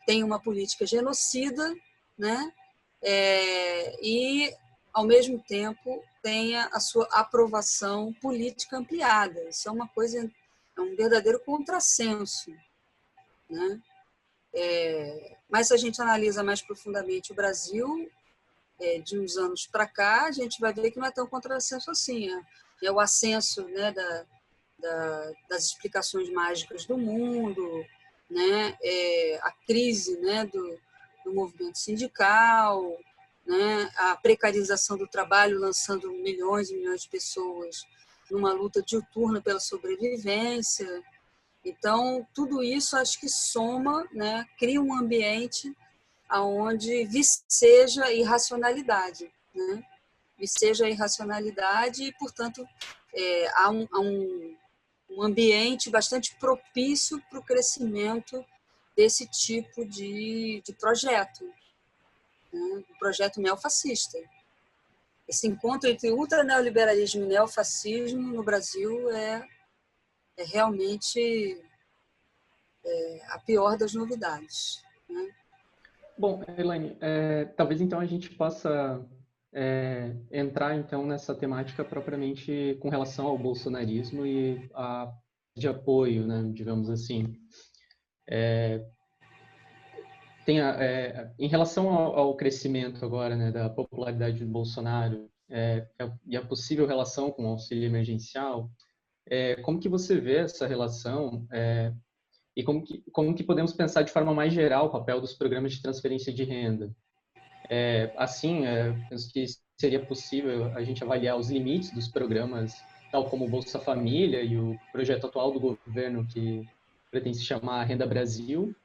tenha uma política genocida né, é, e, ao mesmo tempo, tenha a sua aprovação política ampliada. Isso é uma coisa, é um verdadeiro contrassenso. Né? É, mas se a gente analisa mais profundamente o Brasil, é, de uns anos para cá, a gente vai ver que não é tão contrassenso assim. É, é o ascenso né, da, da, das explicações mágicas do mundo, né, é, a crise né, do, do movimento sindical, né, a precarização do trabalho, lançando milhões e milhões de pessoas numa luta diuturna pela sobrevivência. Então, tudo isso acho que soma, né, cria um ambiente onde viceja irracionalidade. Né? Viceja irracionalidade e, portanto, é, há, um, há um, um ambiente bastante propício para o crescimento desse tipo de, de projeto né, do projeto neofascista. Esse encontro entre ultraneoliberalismo e neofascismo no Brasil é, é realmente é, a pior das novidades. Né? Bom, Elaine, é, talvez então a gente possa é, entrar então nessa temática propriamente com relação ao bolsonarismo e a de apoio, né, digamos assim. É, tem a, é, em relação ao, ao, crescimento agora né, da popularidade do Bolsonaro é, e a possível relação com o auxílio emergencial, é, como que você vê essa relação é, e como que, como que podemos pensar de forma mais geral o papel dos programas de transferência de renda? É, assim, é, penso que seria possível a gente avaliar os limites dos programas, tal como o Bolsa Família e o projeto atual do governo que pretende se chamar Renda Brasil,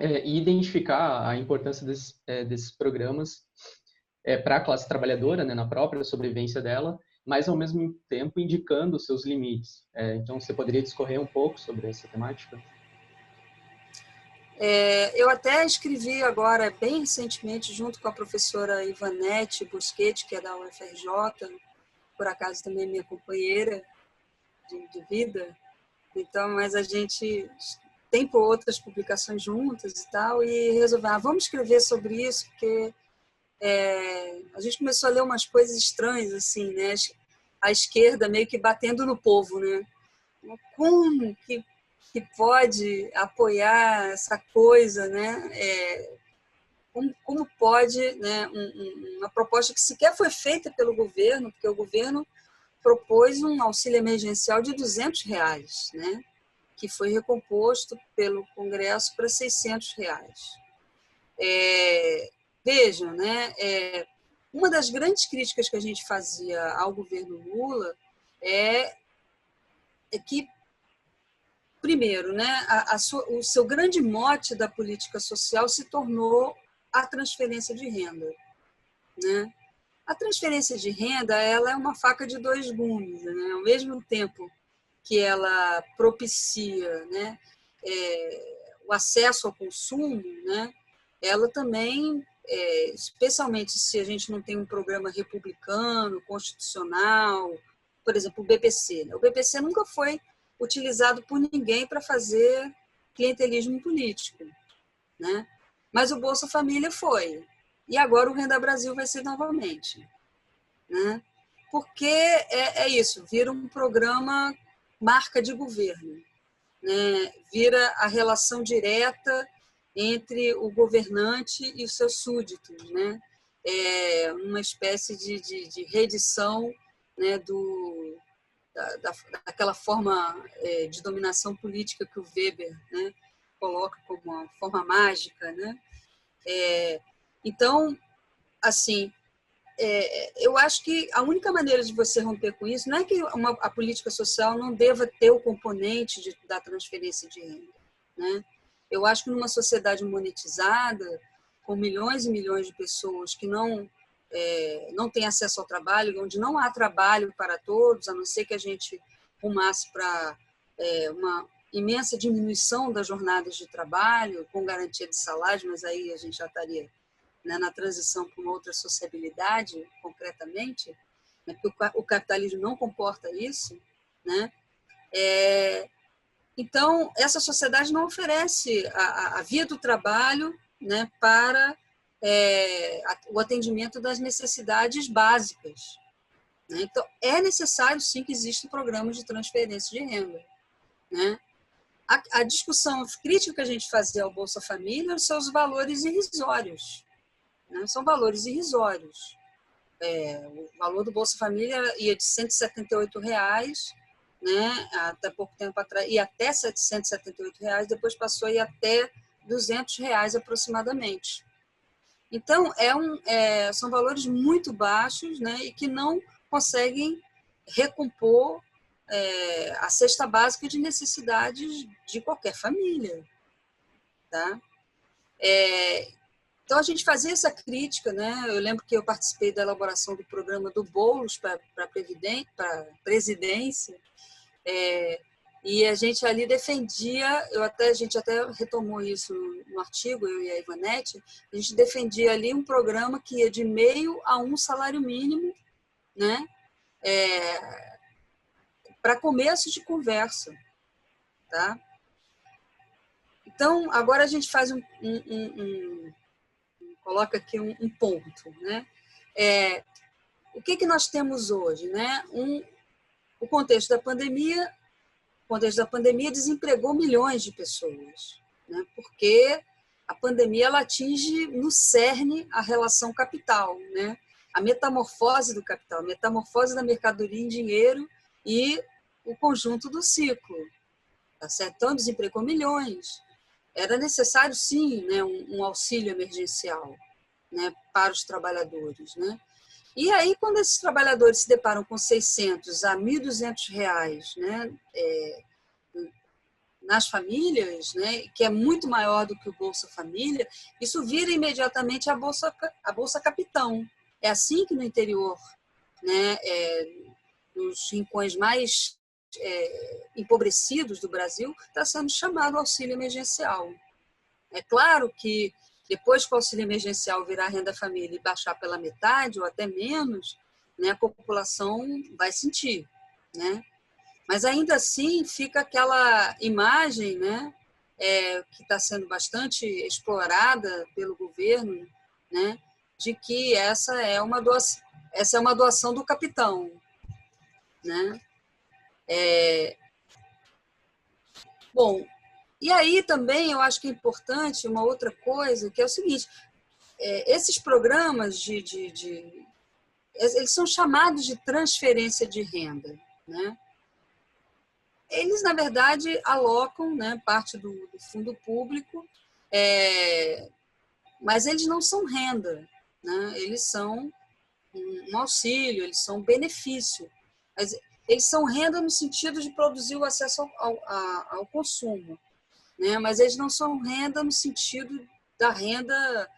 é, identificar a importância desses, é, desses programas é, para a classe trabalhadora, né, na própria sobrevivência dela, mas ao mesmo tempo indicando os seus limites. É, então, você poderia discorrer um pouco sobre essa temática? É, eu até escrevi agora, bem recentemente, junto com a professora Ivanete Busquete, que é da UFRJ, por acaso também minha companheira de, de vida. Então, mas a gente tem por outras publicações juntas e tal, e resolveu, ah, vamos escrever sobre isso, porque é, a gente começou a ler umas coisas estranhas, assim, né? A esquerda meio que batendo no povo, né? Como que, que pode apoiar essa coisa, né? É, como, como pode, né? Um, um, uma proposta que sequer foi feita pelo governo, porque o governo propôs um auxílio emergencial de 200 reais, né? Que foi recomposto pelo Congresso para 600 reais. É, vejam, né, é, uma das grandes críticas que a gente fazia ao governo Lula é, é que, primeiro, né, a, a sua, o seu grande mote da política social se tornou a transferência de renda. Né? A transferência de renda ela é uma faca de dois gumes. Né? Ao mesmo tempo que ela propicia né, é, o acesso ao consumo, né, ela também, é, especialmente se a gente não tem um programa republicano, constitucional, por exemplo, o BPC. Né? O BPC nunca foi utilizado por ninguém para fazer clientelismo político, né? Mas o Bolsa Família foi. E agora o Renda Brasil vai ser novamente, né? Porque é, é isso, vira um programa marca de governo, né? vira a relação direta entre o governante e os seus súditos, né? É uma espécie de, de, de reedição né, do, da, daquela forma é, de dominação política que o Weber né, coloca como uma forma mágica, né? É, então, assim, é, eu acho que a única maneira de você romper com isso não é que uma, a política social não deva ter o componente de, da transferência de renda. Né? Eu acho que numa sociedade monetizada, com milhões e milhões de pessoas que não é, não têm acesso ao trabalho, onde não há trabalho para todos, a não ser que a gente rumasse para é, uma imensa diminuição das jornadas de trabalho, com garantia de salário, mas aí a gente já estaria né, na transição para uma outra sociabilidade, concretamente, né, porque o capitalismo não comporta isso, né? É, então, essa sociedade não oferece a, a via do trabalho né, para é, o atendimento das necessidades básicas. Né? Então, é necessário, sim, que existam programas de transferência de renda. Né? A, a discussão crítica que a gente fazia ao Bolsa Família são os valores irrisórios. Né? São valores irrisórios. É, o valor do Bolsa Família ia de 178 reais, né? até pouco tempo atrás, e até 778 reais, depois passou a ir até 200 reais aproximadamente. Então, é um, é, são valores muito baixos né? e que não conseguem recompor é, a cesta básica de necessidades de qualquer família. Tá? É, então, a gente fazia essa crítica, né? Eu lembro que eu participei da elaboração do programa do Boulos para a presidência, é, e a gente ali defendia, eu até, a gente até retomou isso no artigo, eu e a Ivanete, a gente defendia ali um programa que ia de meio a um salário mínimo, né? É, para começo de conversa, tá? Então, agora a gente faz um, um, um, coloca aqui um, um ponto, né? É, o que que nós temos hoje, né? Um, o contexto da pandemia, o contexto da pandemia desempregou milhões de pessoas, né? Porque a pandemia ela atinge no cerne a relação capital, né? A metamorfose do capital, a metamorfose da mercadoria em dinheiro e o conjunto do ciclo. Tá certo? Então, desempregou milhões era necessário sim né, um, um, auxílio emergencial né, para os trabalhadores. Né? E aí, quando esses trabalhadores se deparam com 600 a 1.200 reais né, é, nas famílias, né, que é muito maior do que o Bolsa Família, isso vira imediatamente a Bolsa, a Bolsa Capitão. É assim que no interior, né, é, nos rincões mais é, empobrecidos do Brasil, está sendo chamado auxílio emergencial. É claro que depois que o auxílio emergencial virar renda família e baixar pela metade ou até menos, né, a população vai sentir, né? Mas ainda assim fica aquela imagem, né, é, que está sendo bastante explorada pelo governo, né, de que essa é uma doação, essa é uma doação do capitão, né? É... Bom, e aí também eu acho que é importante uma outra coisa, que é o seguinte, é, esses programas de, de, de, Eles são chamados de transferência de renda, né? Eles, na verdade, alocam né, parte do, do fundo público, é, mas eles não são renda, né? eles são um auxílio, eles são um benefício. Mas eles são renda no sentido de produzir o acesso ao, ao, ao consumo, né? mas eles não são renda no sentido da renda,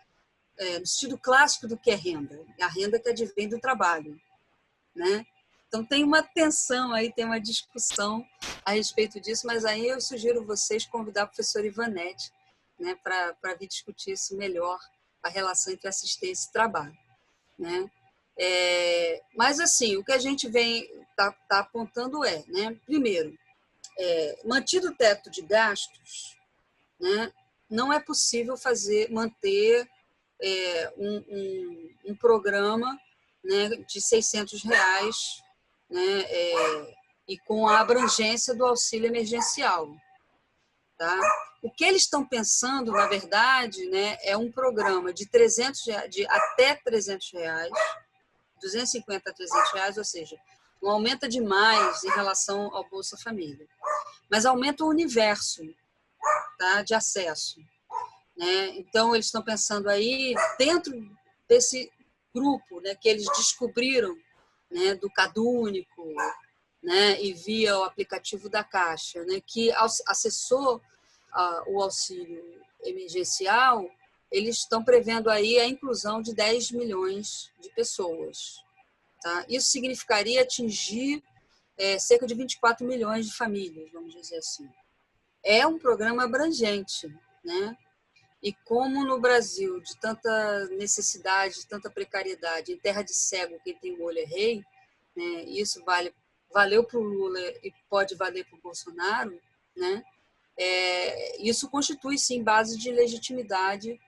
é, no sentido clássico do que é renda, a renda que advém do trabalho. Né? Então tem uma tensão aí, tem uma discussão a respeito disso, mas aí eu sugiro vocês convidar a professora Ivanete né, para vir discutir isso melhor, a relação entre assistência e trabalho. Né? É, mas assim, o que a gente vem está tá apontando é, né, primeiro, é, mantido o teto de gastos, né, não é possível fazer manter é, um, um, um, programa né, de 600 reais né, é, e com a abrangência do auxílio emergencial. Tá? O que eles estão pensando, na verdade, né, é um programa de 300 de até 300 reais, 250 a 300 reais, ou seja, não aumenta demais em relação ao Bolsa Família, mas aumenta o universo tá, de acesso. Né? Então, eles estão pensando aí, dentro desse grupo né, que eles descobriram, né, do Cadúnico, né, e via o aplicativo da Caixa, né, que acessou uh, o auxílio emergencial, eles estão prevendo aí a inclusão de 10 milhões de pessoas. Tá? Isso significaria atingir é, cerca de 24 milhões de famílias, vamos dizer assim. É um programa abrangente, né? E como no Brasil, de tanta necessidade, de tanta precariedade, em terra de cego, quem tem olho é rei, né? isso vale, valeu para o Lula e pode valer para o Bolsonaro, né? É, isso constitui, sim, base de legitimidade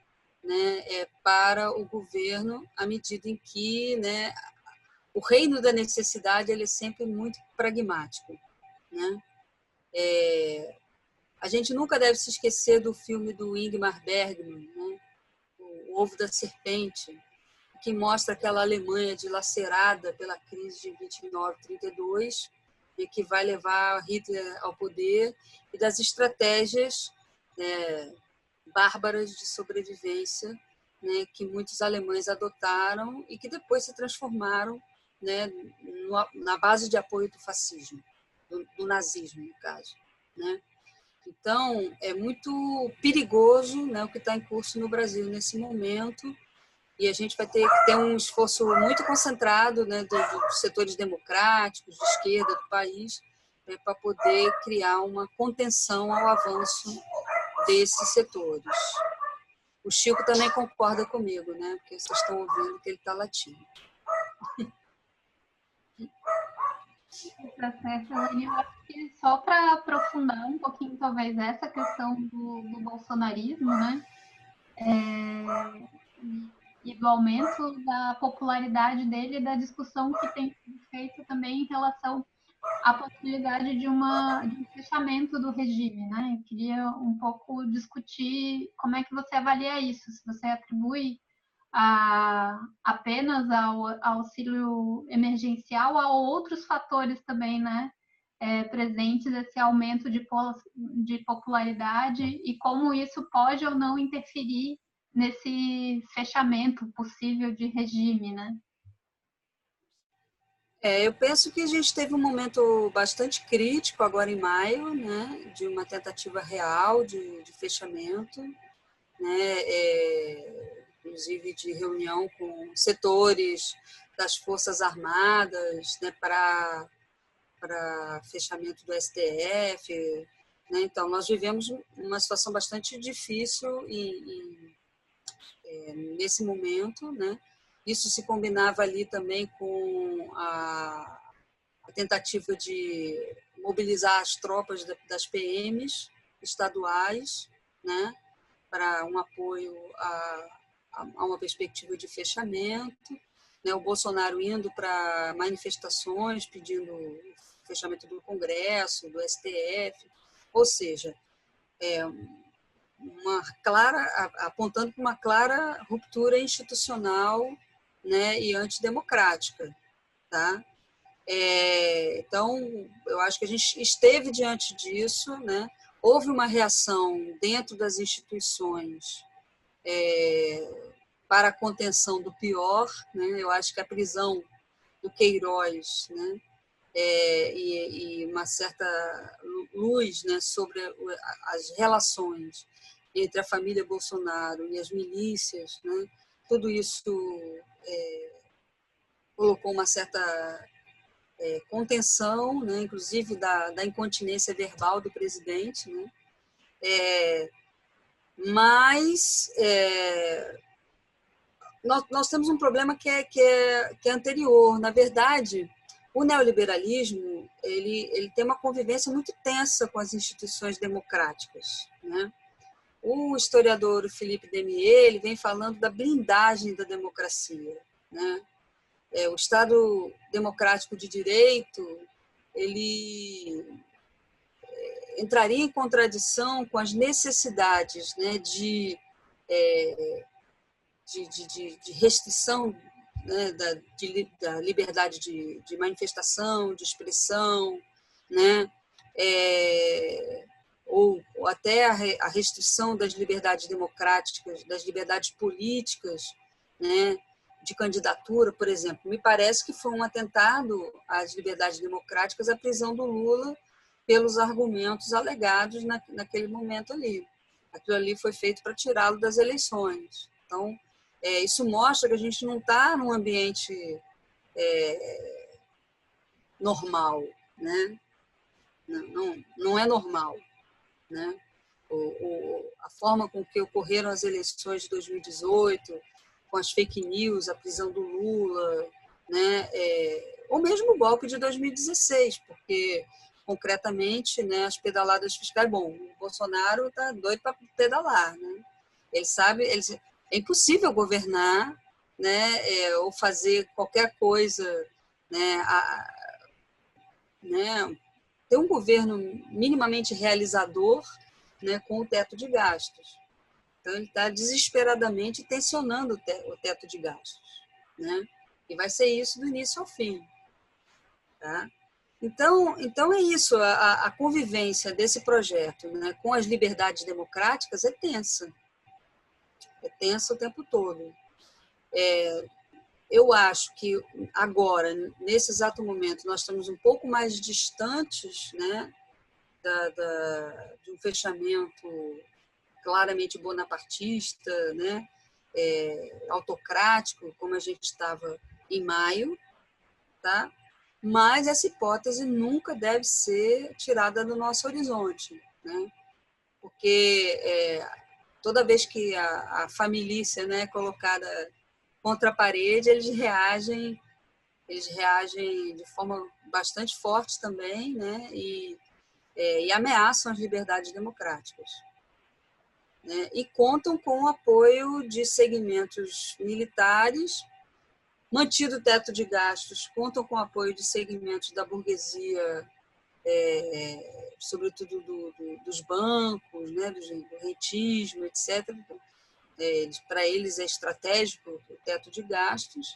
né, é, para o governo, à medida em que né, o reino da necessidade ele é sempre muito pragmático. Né? É, a gente nunca deve se esquecer do filme do Ingmar Bergman, né? O Ovo da Serpente, que mostra aquela Alemanha dilacerada pela crise de 29, 32, e que vai levar Hitler ao poder, e das estratégias né, bárbaras de sobrevivência né, que muitos alemães adotaram e que depois se transformaram né, na base de apoio do fascismo, do, do nazismo, no caso. Né? Então, é muito perigoso né, o que está em curso no Brasil nesse momento, e a gente vai ter que ter um esforço muito concentrado né, dos, setores democráticos, de esquerda do país, né, para poder criar uma contenção ao avanço desses setores. O Chico também concorda comigo, né? Porque vocês estão ouvindo que ele está latindo. Tá certo. Eu acho que só para aprofundar um pouquinho, talvez, essa questão do, do bolsonarismo, né? É, e do aumento da popularidade dele e da discussão que tem sido feita também em relação à possibilidade de, uma, de um fechamento do regime, né? Eu queria um pouco discutir como é que você avalia isso, se você atribui a, apenas ao, ao auxílio emergencial, a outros fatores também, né? É, presentes esse aumento de, de popularidade e como isso pode ou não interferir nesse fechamento possível de regime, né? É, eu penso que a gente teve um momento bastante crítico agora em maio, né, de uma tentativa real de, de fechamento, né, é, inclusive de reunião com setores das Forças Armadas né, para fechamento do STF. Né? Então, nós vivemos uma situação bastante difícil e, e é, nesse momento. Né? Isso se combinava ali também com a, a tentativa de mobilizar as tropas das PMs estaduais né? para um apoio a a uma perspectiva de fechamento, né? o Bolsonaro indo para manifestações pedindo fechamento do Congresso, do STF, ou seja, é uma clara apontando para uma clara ruptura institucional, né, e antidemocrática, tá? É, então, eu acho que a gente esteve diante disso, né? Houve uma reação dentro das instituições é, para a contenção do pior. Né? Eu acho que a prisão do Queiroz né? É, e, e, uma certa luz né, sobre as relações entre a família Bolsonaro e as milícias, né? Tudo isso é, colocou uma certa é, contenção, né? inclusive da, da incontinência verbal do presidente, né? É, mas é, nós, nós, temos um problema que é, que, é, que é anterior. Na verdade, o neoliberalismo ele, ele tem uma convivência muito tensa com as instituições democráticas. Né? O historiador Felipe Demier ele vem falando da blindagem da democracia. Né? É, o Estado democrático de direito ele é, entraria em contradição com as necessidades né, de, é, de, de, de, restrição né, da, de, da liberdade de, manifestação, de expressão, né, é, ou, ou, até a, restrição das liberdades democráticas, das liberdades políticas, né, de candidatura, por exemplo. Me parece que foi um atentado às liberdades democráticas a prisão do Lula pelos argumentos alegados na, naquele momento ali. Aquilo ali foi feito para tirá-lo das eleições. Então, é, isso mostra que a gente não está num ambiente é, normal, né? Não, não, não, é normal, né? O, o, a forma com que ocorreram as eleições de 2018, com as fake news, a prisão do Lula, né? É, ou mesmo o golpe de 2016, porque concretamente, né, as pedaladas fiscais, bom, o Bolsonaro está doido para pedalar, né? Ele sabe, ele, é impossível governar, né, é, ou fazer qualquer coisa, né, a, né, ter um governo minimamente realizador, né, com o teto de gastos. Então, ele está desesperadamente tensionando o teto de gastos. Né? E vai ser isso do início ao fim. Tá? Então, então é isso, a, a convivência desse projeto né, com as liberdades democráticas é tensa. É tensa o tempo todo. É, eu acho que agora, nesse exato momento, nós estamos um pouco mais distantes né, da, da, de um fechamento claramente bonapartista, né? É, autocrático, como a gente estava em maio, tá? mas essa hipótese nunca deve ser tirada do nosso horizonte, né? porque é, toda vez que a, a família né, é colocada contra a parede, eles reagem, eles reagem de forma bastante forte também, né? e, é, e ameaçam as liberdades democráticas né, e contam com o apoio de segmentos militares, mantido o teto de gastos, contam com o apoio de segmentos da burguesia, é, sobretudo do, do, dos bancos, né, do, do rentismo, etc. É, Para eles é estratégico o teto de gastos.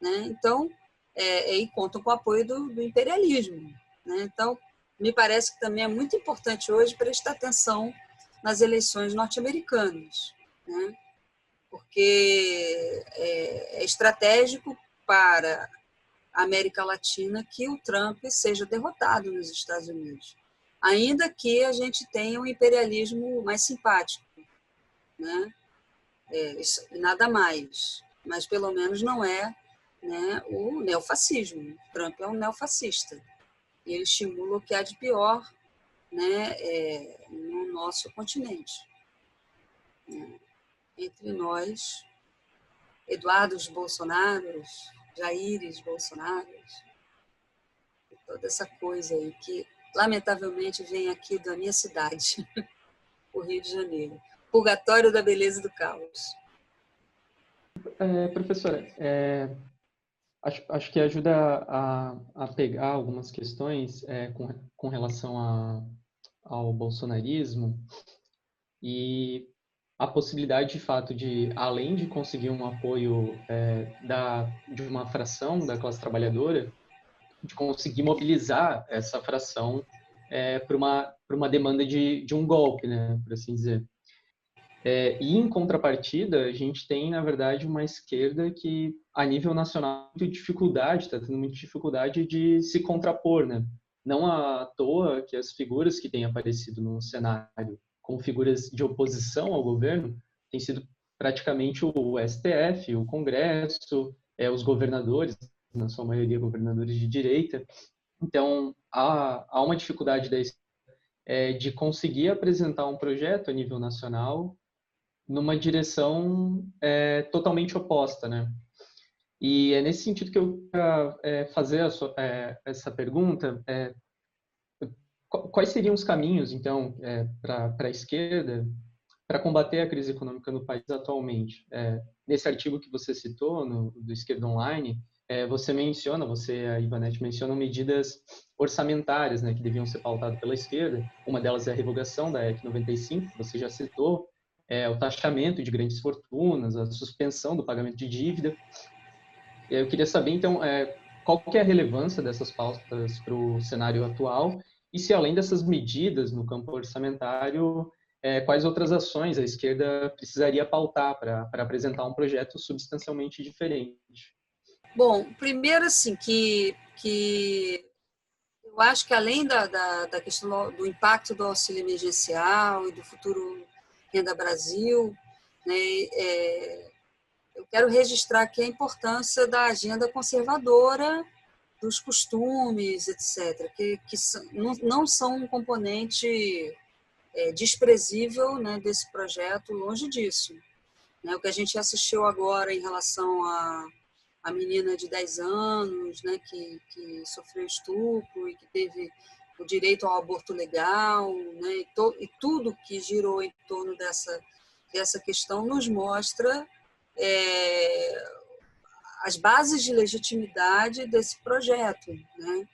Né? Então, é, e contam com o apoio do, do imperialismo. Né? Então, me parece que também é muito importante hoje prestar atenção nas eleições norte-americanas, né? porque é, é estratégico para a América Latina que o Trump seja derrotado nos Estados Unidos, ainda que a gente tenha um imperialismo mais simpático, né? É, nada mais, mas pelo menos não é né, o neofascismo. Trump é um neofascista e ele estimula o que há de pior né, é, no nosso continente. Né? Entre nós, Eduardos Bolsonaros, Jaires Bolsonaros, toda essa coisa aí que, lamentavelmente, vem aqui da minha cidade, o Rio de Janeiro. Purgatório da beleza do caos. É, professora, é, acho, acho que ajuda a, a pegar algumas questões é, com, com relação a, ao bolsonarismo e a possibilidade de fato de, além de conseguir um apoio é, da, de uma fração da classe trabalhadora, de conseguir mobilizar essa fração é, para uma, uma demanda de, de um golpe, né, por assim dizer. É, e em contrapartida, a gente tem, na verdade, uma esquerda que, a nível nacional, tem dificuldade, está tendo muita dificuldade de se contrapor, né? Não à toa que as figuras que têm aparecido no cenário como figuras de oposição ao governo têm sido praticamente o STF, o Congresso, é, os governadores, na sua maioria governadores de direita. Então, há, há uma dificuldade da é, de conseguir apresentar um projeto a nível nacional numa direção é, totalmente oposta, né? E é nesse sentido que eu quero é, fazer sua, é, essa pergunta. É, quais seriam os caminhos, então, é, para a esquerda para combater a crise econômica no país atualmente? É, nesse artigo que você citou, no, do Esquerda Online, você menciona, você, a Ivanete, menciona medidas orçamentárias né, que deviam ser pautadas pela esquerda. Uma delas é a revogação da EC 95, que você já citou, é, o taxamento de grandes fortunas, a suspensão do pagamento de dívida. Eu queria saber, então, é, qual que é a relevância dessas pautas para o cenário atual e se, além dessas medidas no campo orçamentário, é, quais outras ações a esquerda precisaria pautar para apresentar um projeto substancialmente diferente? Bom, primeiro, assim, que, que eu acho que além da, da, da questão do impacto do auxílio emergencial e do futuro Renda Brasil, né, é, eu quero registrar aqui a importância da agenda conservadora dos costumes, etc., que, que não, não são um componente é, desprezível né, desse projeto, longe disso. Né, o que a gente assistiu agora em relação a a menina de 10 anos, né, que, que sofreu estupro e que teve o direito ao aborto legal, né, e, to, e tudo que girou em torno dessa, dessa questão nos mostra é, as bases de legitimidade desse projeto, né?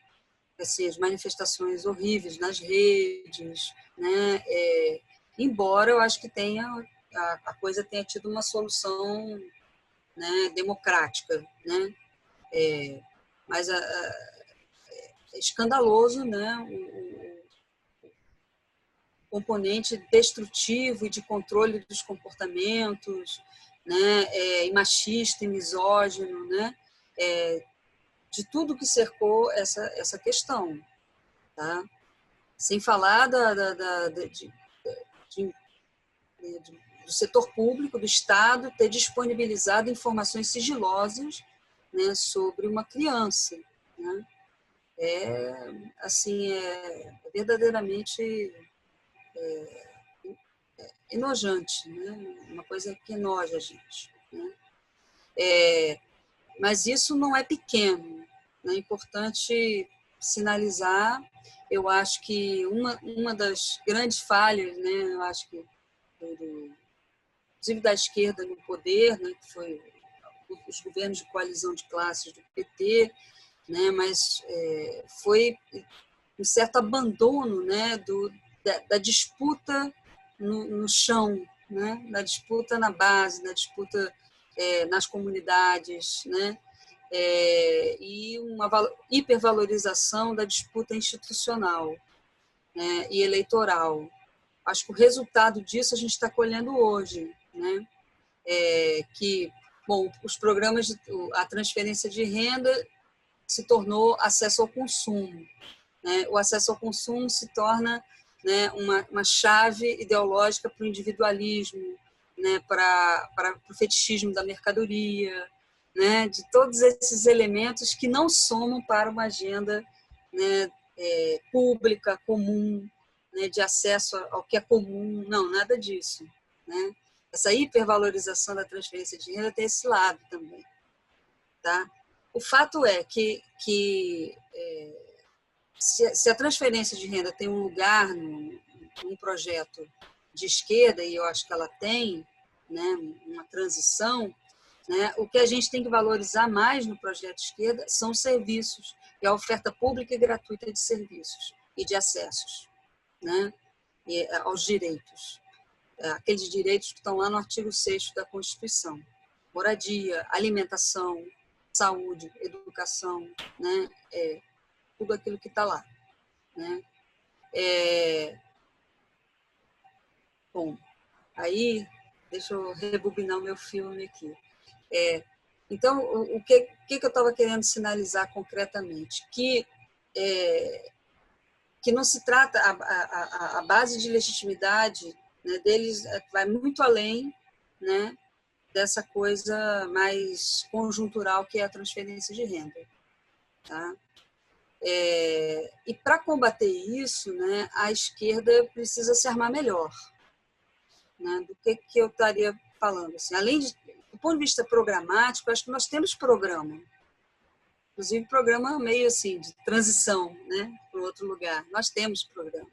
Assim, as manifestações horríveis nas redes, né? É, embora eu acho que tenha a, a coisa tenha tido uma solução né, democrática, né? É, mas a, a, escandaloso, né? O, o, componente destrutivo e de controle dos comportamentos, né? É, e machista e misógino, né? É, de tudo que cercou essa essa questão, tá? Sem falar da, da, da de, de, de, do setor público, do Estado, ter disponibilizado informações sigilosas né, sobre uma criança. Né? É, assim, é verdadeiramente é, é enojante, né? uma coisa que enoja a gente. Né? É, mas isso não é pequeno, né? é importante sinalizar. Eu acho que uma, uma das grandes falhas, né? eu acho que do, inclusive da esquerda no poder, né, que foi os governos de coalizão de classes do PT, né, mas é, foi um certo abandono né, do, da, da disputa no, no, chão, né, da disputa na base, da disputa é, nas comunidades, né, é, e uma hipervalorização da disputa institucional né, e eleitoral. Acho que o resultado disso a gente está colhendo hoje né? É, que, bom, os programas, de, a transferência de renda se tornou acesso ao consumo. Né? O acesso ao consumo se torna né, uma, uma chave ideológica para o individualismo, né, para, para o fetichismo da mercadoria, né, de todos esses elementos que não somam para uma agenda né, é, pública, comum, né, de acesso ao que é comum, não, nada disso. Né? essa hipervalorização da transferência de renda tem esse lado também. Tá? O fato é que, que é, se, se, a transferência de renda tem um lugar num, projeto de esquerda, e eu acho que ela tem, né, uma transição, né, o que a gente tem que valorizar mais no projeto de esquerda são os serviços e a oferta pública e gratuita de serviços e de acessos né, aos direitos. É, aqueles direitos que estão lá no artigo 6 da Constituição. Moradia, alimentação, saúde, educação, né? É, tudo aquilo que está lá. Né? É... Bom, aí, deixa eu rebobinar o meu filme aqui. É, então, o, o que, que, que eu estava querendo sinalizar concretamente? Que, é, que não se trata, a, a, a base de legitimidade né, deles é, vai muito além né, dessa coisa mais conjuntural que é a transferência de renda. Tá? É, e para combater isso, né, a esquerda precisa se armar melhor. Né, do que, que eu estaria falando? Assim, além de, do ponto de vista programático, acho que nós temos programa. Inclusive, programa meio assim, de transição né, para outro lugar. Nós temos programa.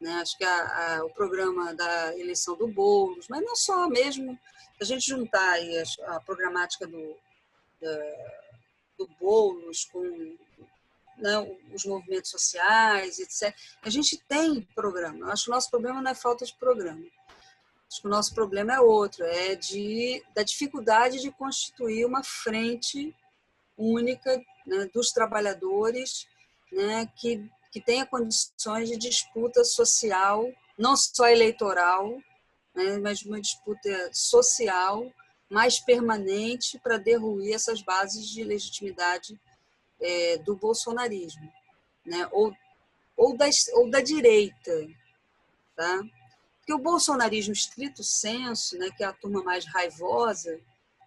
Né? Acho que a, a, o programa da eleição do Boulos, mas não só mesmo, a gente juntar a programática do, da, do Boulos, com né, os movimentos sociais, etc. A gente tem programa. Eu acho que o nosso problema não é falta de programa. Acho que o nosso problema é outro, é de, da dificuldade de constituir uma frente única né, dos trabalhadores né, que, que tenha condições de disputa social, não só eleitoral, né, mas uma disputa social mais permanente para derruir essas bases de legitimidade é, do bolsonarismo, né? ou, ou, da, ou da direita. Tá? Porque o bolsonarismo estrito senso, né, que é a turma mais raivosa,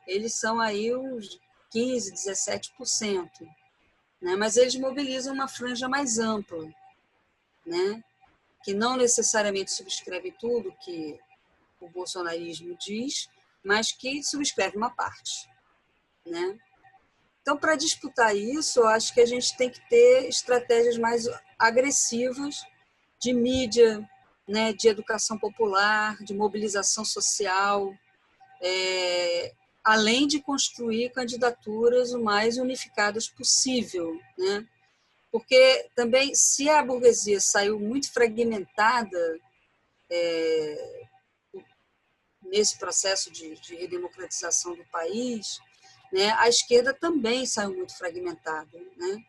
eles são aí uns 15, 17%. Né? Mas eles mobilizam uma franja mais ampla, né? que não necessariamente subscreve tudo que o bolsonarismo diz, mas que subscreve uma parte. Né? Então, para disputar isso, eu acho que a gente tem que ter estratégias mais agressivas de mídia, né, de educação popular, de mobilização social, é, além de construir candidaturas o mais unificadas possível, né? Porque também, se a burguesia saiu muito fragmentada é, nesse processo de, de redemocratização do país, né, a esquerda também saiu muito fragmentada, né?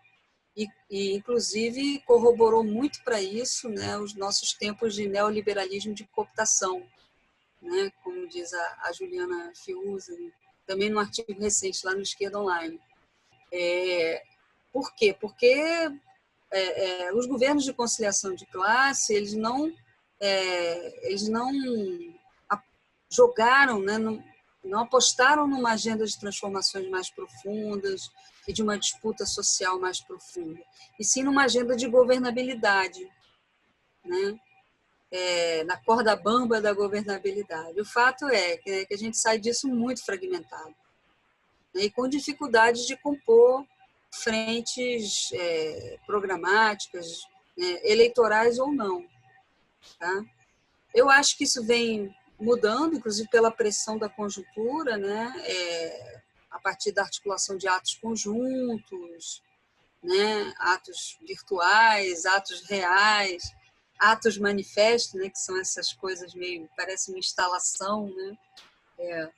E, e inclusive corroborou muito para isso, né, os nossos tempos de neoliberalismo de cooptação, né, como diz a, a Juliana Fiuza, também num artigo recente lá no Esquerda Online. É, por quê? Porque é, é, os governos de conciliação de classe eles não é, eles não jogaram, né, não, não apostaram numa agenda de transformações mais profundas e de uma disputa social mais profunda, e sim numa agenda de governabilidade, né? É, na corda bamba da governabilidade. O fato é que, a gente sai disso muito fragmentado né? e com dificuldade de compor frentes é, programáticas, né? eleitorais ou não. Tá? Eu acho que isso vem mudando, inclusive pela pressão da conjuntura, né? É, a partir da articulação de atos conjuntos, né? atos virtuais, atos reais, atos manifestos, né? que são essas coisas meio, parece uma instalação, né? É,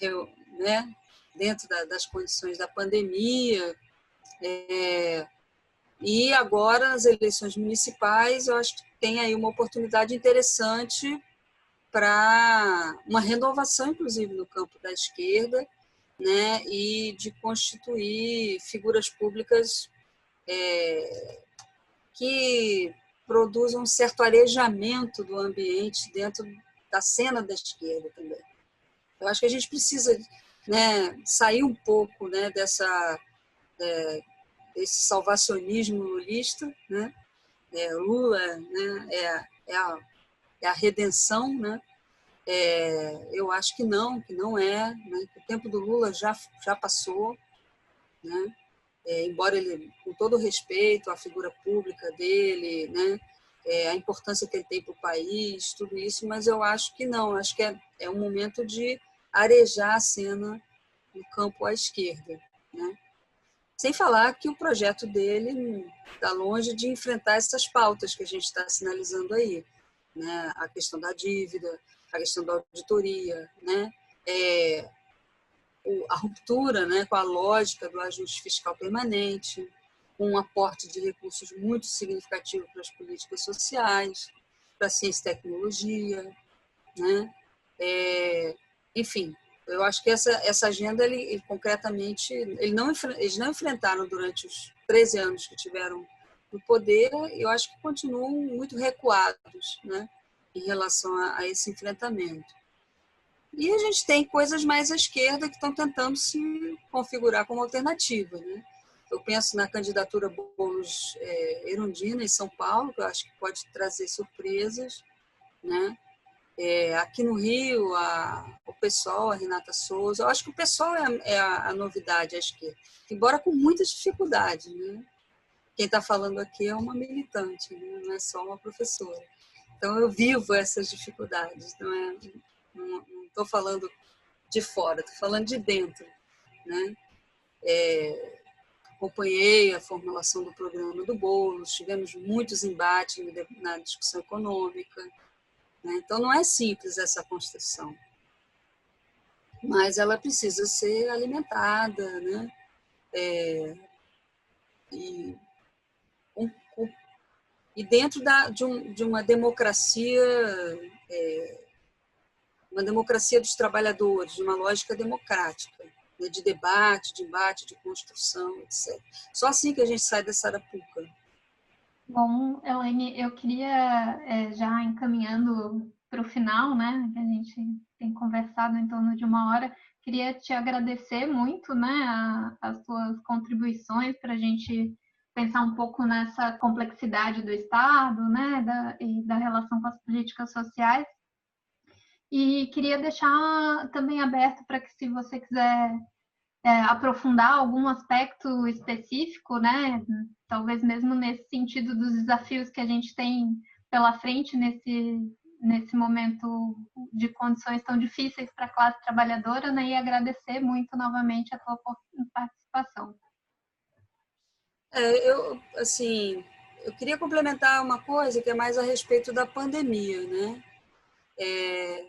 eu, né? dentro da, das condições da pandemia. É, e agora, nas eleições municipais, eu acho que tem aí uma oportunidade interessante para uma renovação, inclusive, no campo da esquerda, né, e de constituir figuras públicas é, que produzam um certo arejamento do ambiente dentro da cena da esquerda também. Eu acho que a gente precisa né, sair um pouco né, dessa, é, desse salvacionismo lulista. Né? É, Lula né, é, é a é a redenção, né? É, eu acho que não, que não é. Né? O tempo do Lula já, já passou, né? É, embora ele, com todo respeito à figura pública dele, né? É, a importância que ele tem para o país, tudo isso, mas eu acho que não, acho que é, é um momento de arejar a cena no campo à esquerda. Né? Sem falar que o projeto dele está longe de enfrentar essas pautas que a gente está sinalizando aí né? a questão da dívida, a questão da auditoria, né? É, a ruptura né, com a lógica do ajuste fiscal permanente, um aporte de recursos muito significativo para as políticas sociais, para a ciência e tecnologia, né? É, enfim, eu acho que essa, essa agenda, ele, ele concretamente, ele não, eles não enfrentaram durante os 13 anos que tiveram no poder, eu acho que continuam muito recuados né, em relação a, a esse enfrentamento. E a gente tem coisas mais à esquerda que estão tentando se configurar como alternativa. Né? Eu penso na candidatura Boulos é, Erundina em São Paulo, que eu acho que pode trazer surpresas. Né? É, aqui no Rio, a, o PSOL, a Renata Souza. Eu acho que o PSOL é, é a, a, novidade à esquerda, embora com muitas dificuldades. Né? Quem está falando aqui é uma militante, né? não é só uma professora. Então eu vivo essas dificuldades, não é? Não estou falando de fora, estou falando de dentro, né? É, acompanhei a formulação do programa do Boulos, tivemos muitos embates na discussão econômica. Né? Então, não é simples essa construção, mas ela precisa ser alimentada, né? É, e, e dentro da, de, um, de uma democracia, é, uma democracia dos trabalhadores, de uma lógica democrática né, de debate, de embate, de construção, etc. Só assim que a gente sai dessa arapuca. Bom, Elaine, eu queria, é, já encaminhando para o final, né, que a gente tem conversado em torno de uma hora, queria te agradecer muito, né, a, as tuas contribuições para a gente pensar um pouco nessa complexidade do Estado, né, da, e da relação com as políticas sociais. E queria deixar também aberto para que, se você quiser é, aprofundar algum aspecto específico, né, talvez mesmo nesse sentido dos desafios que a gente tem pela frente nesse, nesse momento de condições tão difíceis para a classe trabalhadora, né, e agradecer muito novamente a tua participação. É, eu, assim, eu queria complementar uma coisa que é mais a respeito da pandemia, né? É,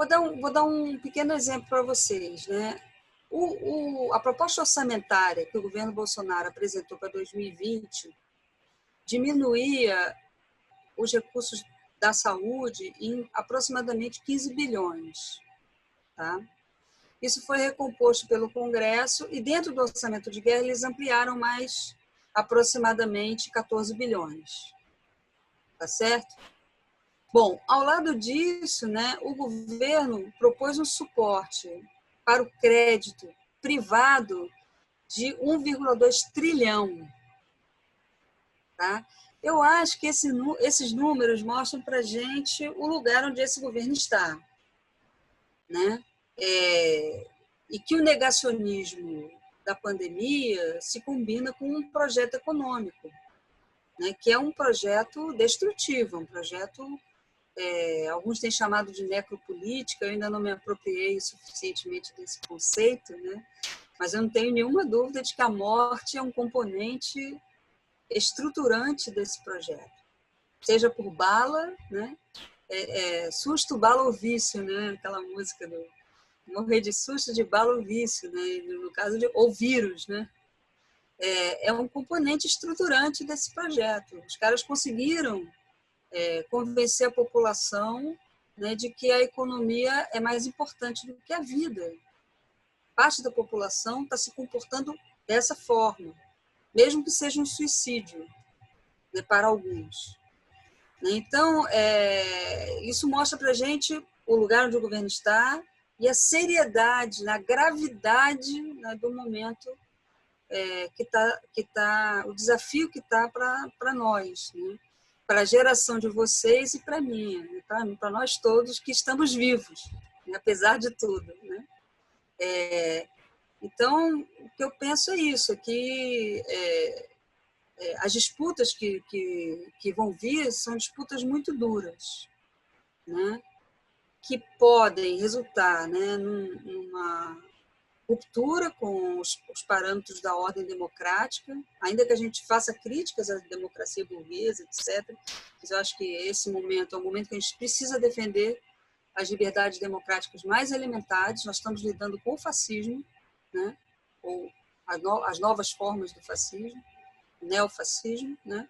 Vou dar um, vou dar um pequeno exemplo para vocês. Né? O, o, a proposta orçamentária que o governo Bolsonaro apresentou para 2020 diminuía os recursos da saúde em aproximadamente 15 bilhões. Tá? Isso foi recomposto pelo Congresso e dentro do orçamento de guerra eles ampliaram mais aproximadamente 14 bilhões. Tá certo? Bom, ao lado disso, né, o governo propôs um suporte para o crédito privado de 1,2 trilhão. Tá? Eu acho que esse, esses números mostram para gente o lugar onde esse governo está. Né? É, e que o negacionismo da pandemia se combina com um projeto econômico, né? que é um projeto destrutivo, um projeto é, alguns têm chamado de necropolítica, eu ainda não me apropriei suficientemente desse conceito, né? mas eu não tenho nenhuma dúvida de que a morte é um componente estruturante desse projeto, seja por bala, né? É, é, susto, bala ou vício, né? aquela música do morrer de susto, de bala ou vício, né? no caso de ou vírus, né? É, é um componente estruturante desse projeto. Os caras conseguiram é, convencer a população né, de que a economia é mais importante do que a vida. Parte da população está se comportando dessa forma, mesmo que seja um suicídio né, para alguns. Então, é, isso mostra para a gente o lugar onde o governo está e a seriedade, a gravidade né, do momento é, que está, que tá, o desafio que está para nós. Né? para a geração de vocês e para mim, né? para nós todos que estamos vivos, né? apesar de tudo. Né? É, então, o que eu penso é isso, é que é, é, as disputas que, que, que vão vir são disputas muito duras, né? Que podem resultar né, numa ruptura com os, os, parâmetros da ordem democrática, ainda que a gente faça críticas à democracia burguesa, etc. Mas eu acho que esse momento é um momento que a gente precisa defender as liberdades democráticas mais elementares. Nós estamos lidando com o fascismo, né? ou as novas formas do fascismo, neofascismo, né?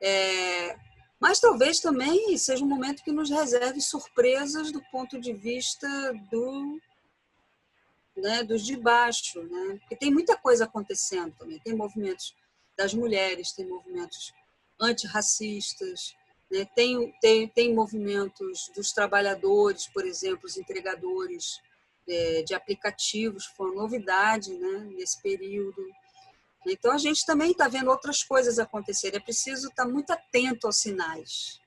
É, mas talvez também seja um momento que nos reserve surpresas do ponto de vista do né, dos de baixo, né? Porque tem muita coisa acontecendo também. Tem movimentos das mulheres, tem movimentos antirracistas, né? tem, tem, tem movimentos dos trabalhadores, por exemplo, os entregadores é, de aplicativos, foi novidade né, nesse período. Então, a gente também está vendo outras coisas acontecerem. É preciso estar tá muito atento aos sinais,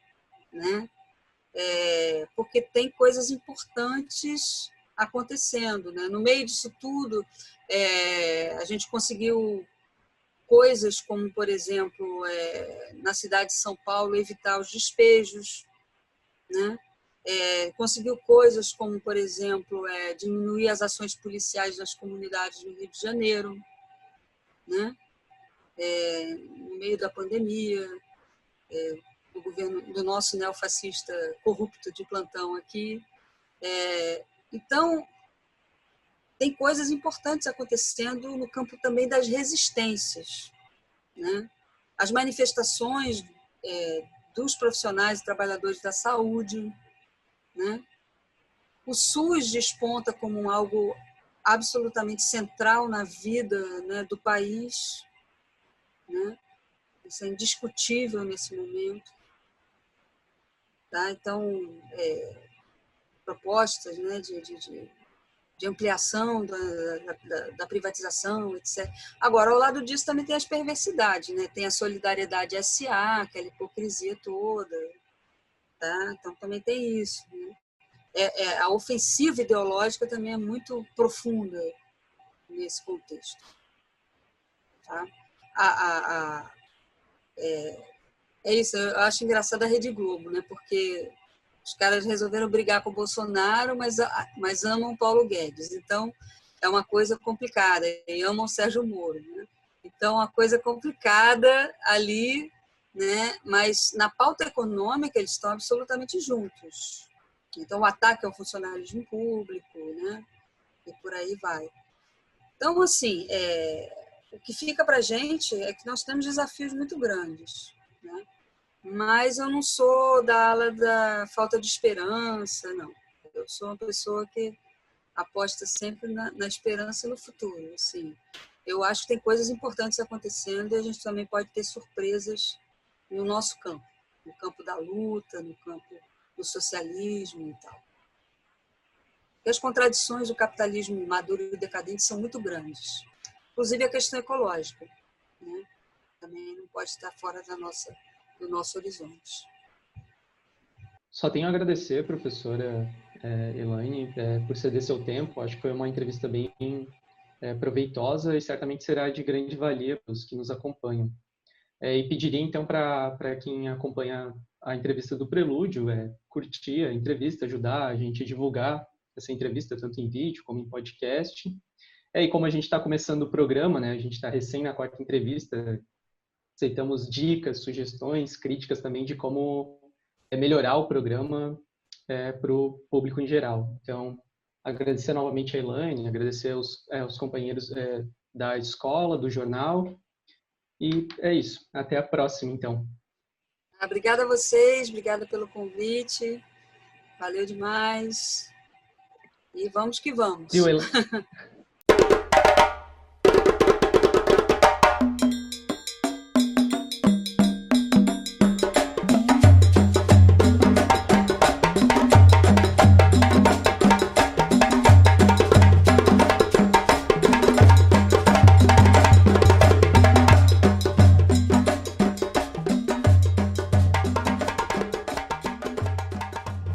né? É, porque tem coisas importantes acontecendo. Né? No meio disso tudo, é, a gente conseguiu coisas como, por exemplo, é, na cidade de São Paulo, evitar os despejos, né? é, conseguiu coisas como, por exemplo, é, diminuir as ações policiais nas comunidades no Rio de Janeiro, né? É, no meio da pandemia, é, do governo do nosso neofascista corrupto de plantão aqui. É, então, tem coisas importantes acontecendo no campo também das resistências. Né? As manifestações é, dos profissionais e trabalhadores da saúde. Né? O SUS desponta como algo absolutamente central na vida né, do país. Né? Isso é indiscutível nesse momento. Tá? Então, é, propostas né, de, de, de ampliação da, da, da, privatização, etc. Agora, ao lado disso também tem as perversidades, né? tem a solidariedade SA, aquela hipocrisia toda. Tá? Então, também tem isso. Né? É, é, a ofensiva ideológica também é muito profunda nesse contexto. Tá? A, a, a é, é isso, eu acho engraçado a Rede Globo, né? porque os caras resolveram brigar com o Bolsonaro, mas, mas amam Paulo Guedes. Então, é uma coisa complicada. E amam Sérgio Moro. Né? Então, uma coisa complicada ali, né? mas na pauta econômica eles estão absolutamente juntos. Então, o ataque ao funcionalismo público, né? e por aí vai. Então, assim, é, o que fica para a gente é que nós temos desafios muito grandes. Né? mas eu não sou da ala da falta de esperança, não. Eu sou uma pessoa que aposta sempre na, na esperança no futuro. Assim. Eu acho que tem coisas importantes acontecendo e a gente também pode ter surpresas no nosso campo, no campo da luta, no campo do socialismo e tal. E as contradições do capitalismo maduro e decadente são muito grandes, inclusive a questão ecológica. Né? Também não pode estar fora da nossa do nosso horizonte. Só tenho a agradecer, professora é, Elaine, é, por ceder seu tempo. Acho que foi uma entrevista bem é, proveitosa e certamente será de grande valia para os que nos acompanham. É, e pediria então para quem acompanha a entrevista do Prelúdio é, curtir a entrevista, ajudar a gente a divulgar essa entrevista tanto em vídeo como em podcast. É, e como a gente está começando o programa, né, a gente está recém na quarta entrevista, aceitamos dicas, sugestões, críticas também de como é, melhorar o programa é, para o público em geral. Então, agradecer novamente a Elaine, agradecer aos, é, aos companheiros é, da escola, do jornal. E é isso. Até a próxima, então. Obrigada a vocês, obrigada pelo convite. Valeu demais. E vamos que vamos. Viu,